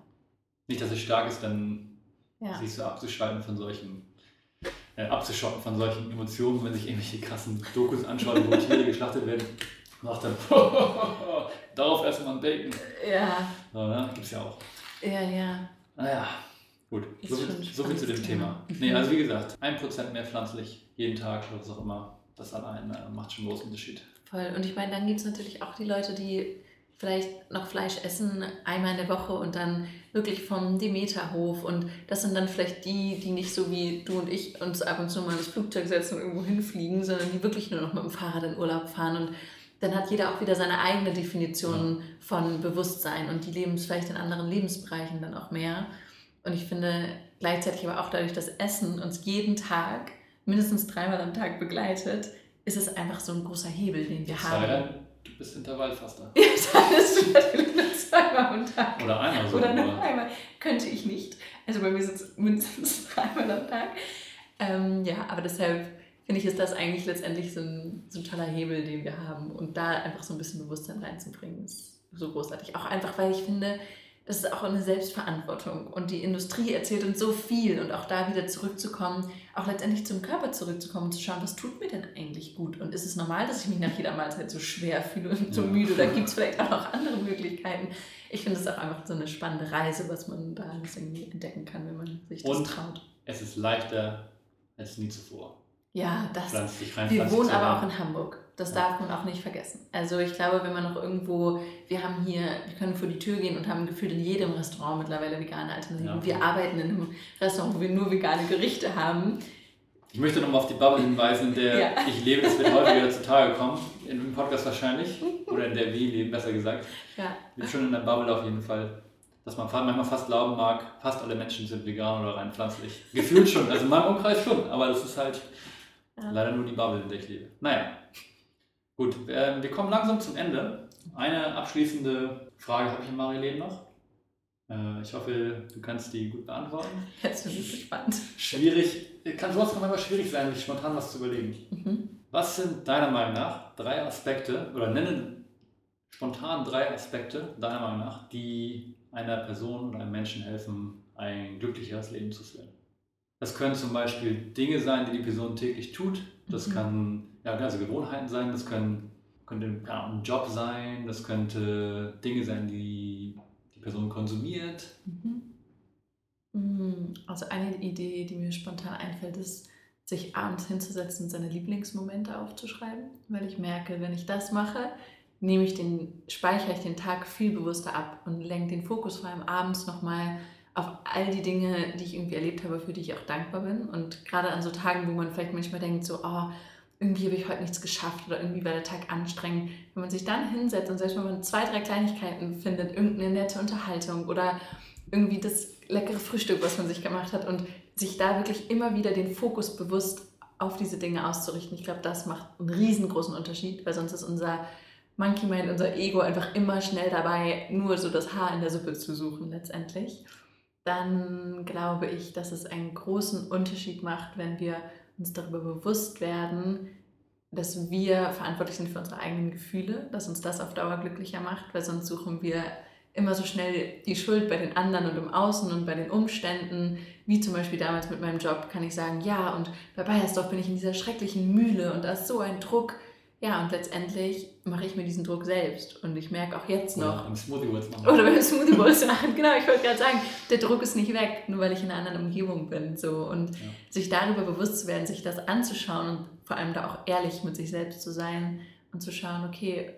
Nicht, dass es stark ist, dann ja. sich so abzuschalten von solchen äh, abzuschotten von solchen Emotionen, wenn sich irgendwelche krassen Dokus anschauen, wo Tiere geschlachtet werden. Macht dann, darauf erstmal ein Bacon. Ja. So, ne? Gibt's ja auch. Ja, ja. Naja, gut. so, so viel zu dem Thema. Thema. Nee, also wie gesagt, ein Prozent mehr pflanzlich jeden Tag oder was auch immer, das allein äh, macht schon einen großen Unterschied. Voll. Und ich meine, dann gibt es natürlich auch die Leute, die vielleicht noch Fleisch essen, einmal in der Woche und dann wirklich vom Demeterhof. Und das sind dann vielleicht die, die nicht so wie du und ich uns ab und zu mal ins Flugzeug setzen und irgendwo hinfliegen, sondern die wirklich nur noch mit dem Fahrrad in Urlaub fahren. Und dann hat jeder auch wieder seine eigene Definition von Bewusstsein und die leben es vielleicht in anderen Lebensbereichen dann auch mehr. Und ich finde gleichzeitig aber auch dadurch, dass Essen uns jeden Tag mindestens dreimal am Tag begleitet, ist es einfach so ein großer Hebel, den wir haben. Du bist Intervallfaster. Ja, das ist natürlich nur zweimal am Tag. Oder einmal so. Oder noch einmal. Könnte ich nicht. Also bei mir sind es mindestens dreimal am Tag. Ähm, ja, aber deshalb finde ich, ist das eigentlich letztendlich so ein, so ein toller Hebel, den wir haben. Und da einfach so ein bisschen Bewusstsein reinzubringen, ist so großartig. Auch einfach, weil ich finde, das ist auch eine Selbstverantwortung. Und die Industrie erzählt uns so viel und auch da wieder zurückzukommen, auch letztendlich zum Körper zurückzukommen und zu schauen, was tut mir denn eigentlich gut? Und ist es normal, dass ich mich nach jeder Mahlzeit so schwer fühle und so müde? Oder gibt es vielleicht auch noch andere Möglichkeiten? Ich finde es auch einfach so eine spannende Reise, was man da alles irgendwie entdecken kann, wenn man sich das und traut. Es ist leichter als nie zuvor. Ja, das. Wir wohnen aber auch in Hamburg. Das darf man auch nicht vergessen. Also ich glaube, wenn man noch irgendwo, wir haben hier, wir können vor die Tür gehen und haben gefühlt in jedem Restaurant mittlerweile vegane Alternativen. Ja. Wir arbeiten in einem Restaurant, wo wir nur vegane Gerichte haben. Ich möchte nochmal auf die Bubble hinweisen, in der ja. ich lebe. Es wird häufiger zutage kommen, in dem Podcast wahrscheinlich. Oder in der wir leben, besser gesagt. Ja. Wir sind schon in der Bubble auf jeden Fall. Dass man manchmal fast glauben mag, fast alle Menschen sind vegan oder rein pflanzlich. Gefühlt schon, also in meinem Umkreis schon, aber das ist halt ja. leider nur die Bubble, in der ich lebe. Naja, Gut, äh, wir kommen langsam zum Ende. Eine abschließende Frage habe ich an Marilene noch. Äh, ich hoffe, du kannst die gut beantworten. Jetzt bin ich gespannt. Schwierig, kann sowas manchmal schwierig sein, sich spontan was zu überlegen. Mhm. Was sind deiner Meinung nach drei Aspekte, oder nenne spontan drei Aspekte, deiner Meinung nach, die einer Person oder einem Menschen helfen, ein glücklicheres Leben zu führen? Das können zum Beispiel Dinge sein, die die Person täglich tut. Das mhm. kann ja, also Gewohnheiten sein, das können, könnte ein Job sein, das könnte Dinge sein, die die Person konsumiert. Mhm. mhm. Also eine Idee, die mir spontan einfällt, ist, sich abends hinzusetzen und seine Lieblingsmomente aufzuschreiben, weil ich merke, wenn ich das mache, nehme ich den, speichere ich den Tag viel bewusster ab und lenke den Fokus vor allem abends nochmal auf all die Dinge, die ich irgendwie erlebt habe, für die ich auch dankbar bin. Und gerade an so Tagen, wo man vielleicht manchmal denkt, so, oh, irgendwie habe ich heute nichts geschafft oder irgendwie war der Tag anstrengend. Wenn man sich dann hinsetzt und selbst wenn man zwei, drei Kleinigkeiten findet, irgendeine nette Unterhaltung oder irgendwie das leckere Frühstück, was man sich gemacht hat und sich da wirklich immer wieder den Fokus bewusst auf diese Dinge auszurichten. Ich glaube, das macht einen riesengroßen Unterschied, weil sonst ist unser Monkey Mind, unser Ego einfach immer schnell dabei, nur so das Haar in der Suppe zu suchen letztendlich. Dann glaube ich, dass es einen großen Unterschied macht, wenn wir uns darüber bewusst werden, dass wir verantwortlich sind für unsere eigenen Gefühle, dass uns das auf Dauer glücklicher macht, weil sonst suchen wir immer so schnell die Schuld bei den anderen und im Außen und bei den Umständen, wie zum Beispiel damals mit meinem Job, kann ich sagen, ja, und bei Bayersdorf bin ich in dieser schrecklichen Mühle und da ist so ein Druck ja, und letztendlich mache ich mir diesen Druck selbst. Und ich merke auch jetzt noch. Oder beim Smoothie Bowls machen. Oder beim Smoothie Bowls machen. Genau, ich wollte gerade sagen, der Druck ist nicht weg, nur weil ich in einer anderen Umgebung bin. So. Und ja. sich darüber bewusst zu werden, sich das anzuschauen und vor allem da auch ehrlich mit sich selbst zu sein, und zu schauen, okay,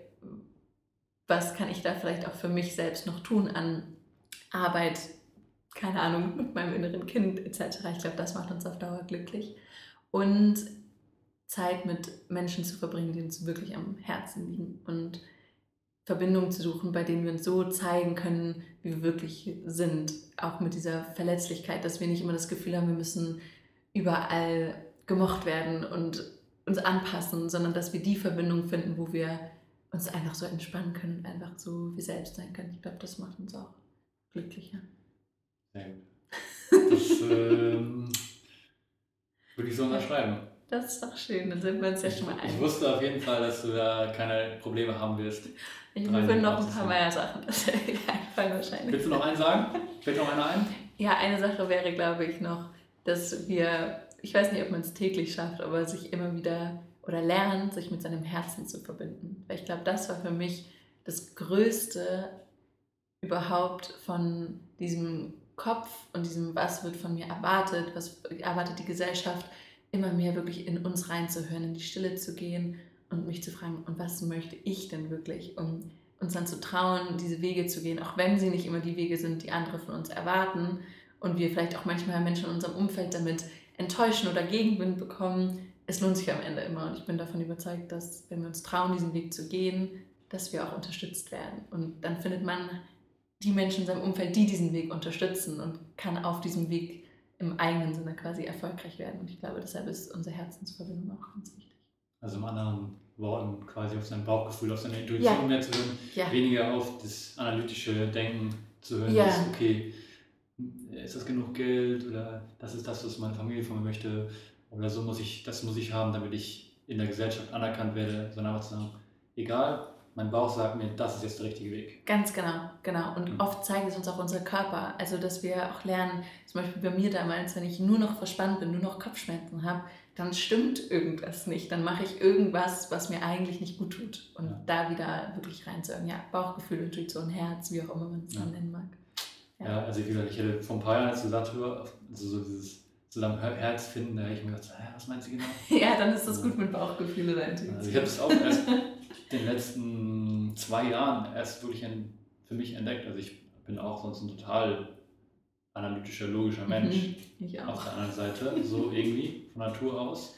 was kann ich da vielleicht auch für mich selbst noch tun an Arbeit, keine Ahnung, mit meinem inneren Kind etc. Ich glaube, das macht uns auf Dauer glücklich. Und Zeit mit Menschen zu verbringen, die uns wirklich am Herzen liegen und Verbindungen zu suchen, bei denen wir uns so zeigen können, wie wir wirklich sind. Auch mit dieser Verletzlichkeit, dass wir nicht immer das Gefühl haben, wir müssen überall gemocht werden und uns anpassen, sondern dass wir die Verbindung finden, wo wir uns einfach so entspannen können einfach so wie selbst sein können. Ich glaube, das macht uns auch glücklicher. Sehr gut. Das ähm, würde ich so unterschreiben. Das ist doch schön, dann sind wir uns ja schon mal einig. Ich wusste auf jeden Fall, dass du da keine Probleme haben wirst. Ich will noch ein paar mehr Sachen, das einfallen wahrscheinlich. Willst du noch einen sagen? Fällt noch einer ein? Ja, eine Sache wäre, glaube ich, noch, dass wir, ich weiß nicht, ob man es täglich schafft, aber sich immer wieder oder lernen, sich mit seinem Herzen zu verbinden. Weil ich glaube, das war für mich das Größte überhaupt von diesem Kopf und diesem, was wird von mir erwartet, was erwartet die Gesellschaft, immer mehr wirklich in uns reinzuhören, in die Stille zu gehen und mich zu fragen, und was möchte ich denn wirklich, um uns dann zu trauen, diese Wege zu gehen, auch wenn sie nicht immer die Wege sind, die andere von uns erwarten und wir vielleicht auch manchmal Menschen in unserem Umfeld damit enttäuschen oder Gegenwind bekommen. Es lohnt sich am Ende immer und ich bin davon überzeugt, dass wenn wir uns trauen, diesen Weg zu gehen, dass wir auch unterstützt werden. Und dann findet man die Menschen in seinem Umfeld, die diesen Weg unterstützen und kann auf diesem Weg im eigenen Sinne quasi erfolgreich werden. Und ich glaube, deshalb ist unsere Herzensverbindung auch ganz wichtig. Also in anderen Worten quasi auf sein Bauchgefühl, auf seine Intuition ja. mehr zu hören, ja. weniger auf das analytische Denken zu hören, ja. dass, okay, ist das genug Geld oder das ist das, was meine Familie von mir möchte oder so muss ich, das muss ich haben, damit ich in der Gesellschaft anerkannt werde, sondern einfach zu sagen, egal, mein Bauch sagt mir, das ist jetzt der richtige Weg. Ganz genau, genau. Und mhm. oft zeigen es uns auch unser Körper. Also, dass wir auch lernen, zum Beispiel bei mir damals, wenn ich nur noch verspannt bin, nur noch Kopfschmerzen habe, dann stimmt irgendwas nicht. Dann mache ich irgendwas, was mir eigentlich nicht gut tut. Und ja. da wieder wirklich reinzuhören. Ja, Bauchgefühl, Intuition, Herz, wie auch immer man es ja. dann nennen mag. Ja. ja, also wie gesagt, ich hätte vor ein paar Jahren, als du gesagt hast, also so dieses zusammen Herz finden, da hätte ich mir gedacht, was meinst du genau? ja, dann ist das gut mit Bauchgefühl oder Intuition. Also ich habe es auch erst den letzten zwei Jahren erst wirklich für mich entdeckt. Also ich bin auch sonst ein total analytischer, logischer Mensch. Mhm, auf der anderen Seite, so irgendwie, von Natur aus.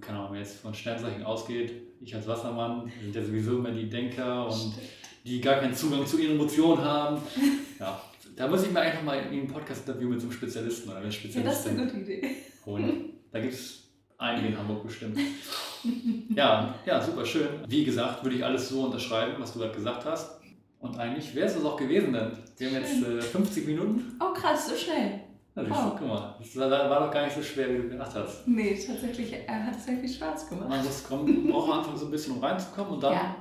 Keine Ahnung, wenn jetzt von Sternzeichen ausgeht, ich als Wassermann sind ja sowieso immer die Denker und die gar keinen Zugang zu ihren Emotionen haben. Ja, da muss ich mir einfach mal ein Podcast-Interview mit so einem Spezialisten oder einer Spezialistin Ja, das ist eine gute Idee. Holen. Da gibt es einige in Hamburg bestimmt. Ja, ja, super schön. Wie gesagt, würde ich alles so unterschreiben, was du gerade gesagt hast. Und eigentlich wäre es das auch gewesen denn. Wir haben jetzt äh, 50 Minuten. Oh krass, so schnell. Also, oh. guck mal, das war, doch gar nicht so schwer, wie du gedacht hast. Nee, tatsächlich äh, hat es sehr viel Spaß gemacht. Man muss kommen, braucht am Anfang so ein bisschen, um reinzukommen und dann ja.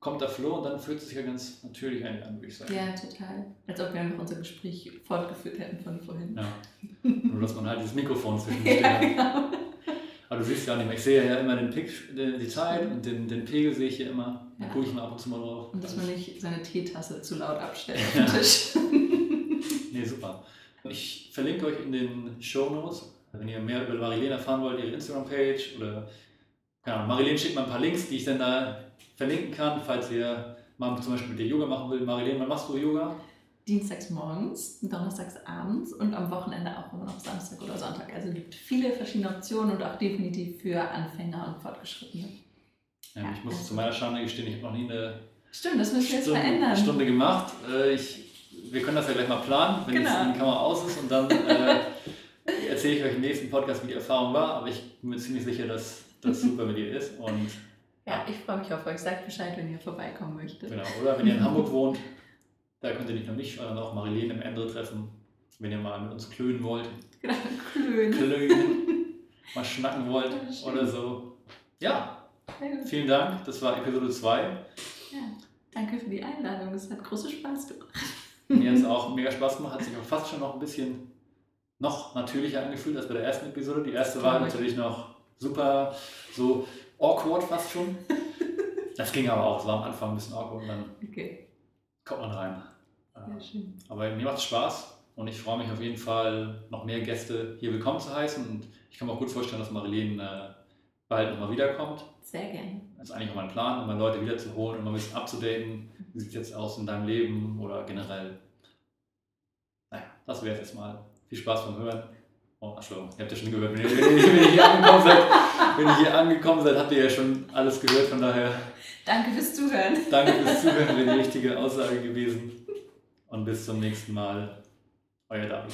kommt der Flow und dann fühlt es sich ja ganz natürlich eigentlich an, würde ich sagen. Ja, total. Als ob wir einfach unser Gespräch fortgeführt hätten von vorhin. Ja. Nur, dass man halt dieses Mikrofon zwischen ja, genau. Aber du siehst ja nicht mehr. Ich sehe ja immer den Pick, die Zeit und den, den Pegel sehe ich hier immer. Da ja. gucke ich mal ab und zu mal drauf. Und dass man nicht seine Teetasse zu laut abstellt auf dem Tisch. nee, super. Ich verlinke euch in den Show Notes, wenn ihr mehr über Marilene erfahren wollt, ihre Instagram-Page oder ja, Marilene schickt mal ein paar Links, die ich dann da verlinken kann, falls ihr mal zum Beispiel mit dir Yoga machen will. Marilene, wann machst du Yoga? Dienstags morgens, donnerstags abends und am Wochenende auch immer noch Samstag oder Sonntag. Also es gibt viele verschiedene Optionen und auch definitiv für Anfänger und Fortgeschrittene. Ja, ja, ich muss also. zu meiner Schande gestehen, ich habe noch nie eine Stimmt, das müssen wir jetzt verändern. Stunde gemacht. Äh, ich, wir können das ja gleich mal planen, wenn genau. die Kamera aus ist und dann äh, erzähle ich euch im nächsten Podcast, wie die Erfahrung war. Aber ich bin mir ziemlich sicher, dass das super mit dir ist. Und, ja, ich freue mich auf euch. Sagt Bescheid, wenn ihr vorbeikommen möchtet. Genau, oder wenn ihr in Hamburg wohnt, da könnt ihr nicht nur mich, sondern auch Marilene im Ende treffen, wenn ihr mal mit uns klönen wollt. Genau, klönen. Klönen. mal schnacken wollt oder so. Ja, vielen Dank. Das war Episode 2. Ja, danke für die Einladung. Es hat großen Spaß gemacht. Mir hat es auch mega Spaß gemacht. Hat sich auch fast schon noch ein bisschen noch natürlicher angefühlt als bei der ersten Episode. Die erste war natürlich noch super so awkward fast schon. Das ging aber auch. Es war am Anfang ein bisschen awkward und dann okay. kommt man rein. Ja, schön. Aber mir macht es Spaß und ich freue mich auf jeden Fall, noch mehr Gäste hier willkommen zu heißen. Und ich kann mir auch gut vorstellen, dass Marilene bald nochmal wiederkommt. Sehr gerne. Das ist eigentlich auch mein Plan, immer Leute wiederzuholen und mal ein bisschen abzudaten. Wie sieht es jetzt aus in deinem Leben oder generell? Naja, das wäre es jetzt mal. Viel Spaß beim Hören. Oh, Entschuldigung, ihr habt ja schon gehört. Wenn ihr, wenn ihr, wenn ihr hier angekommen seid, wenn ihr hier angekommen seid, habt ihr ja schon alles gehört. Von daher Danke fürs Zuhören. danke fürs Zuhören, wäre die richtige Aussage gewesen. Und bis zum nächsten Mal. Euer David.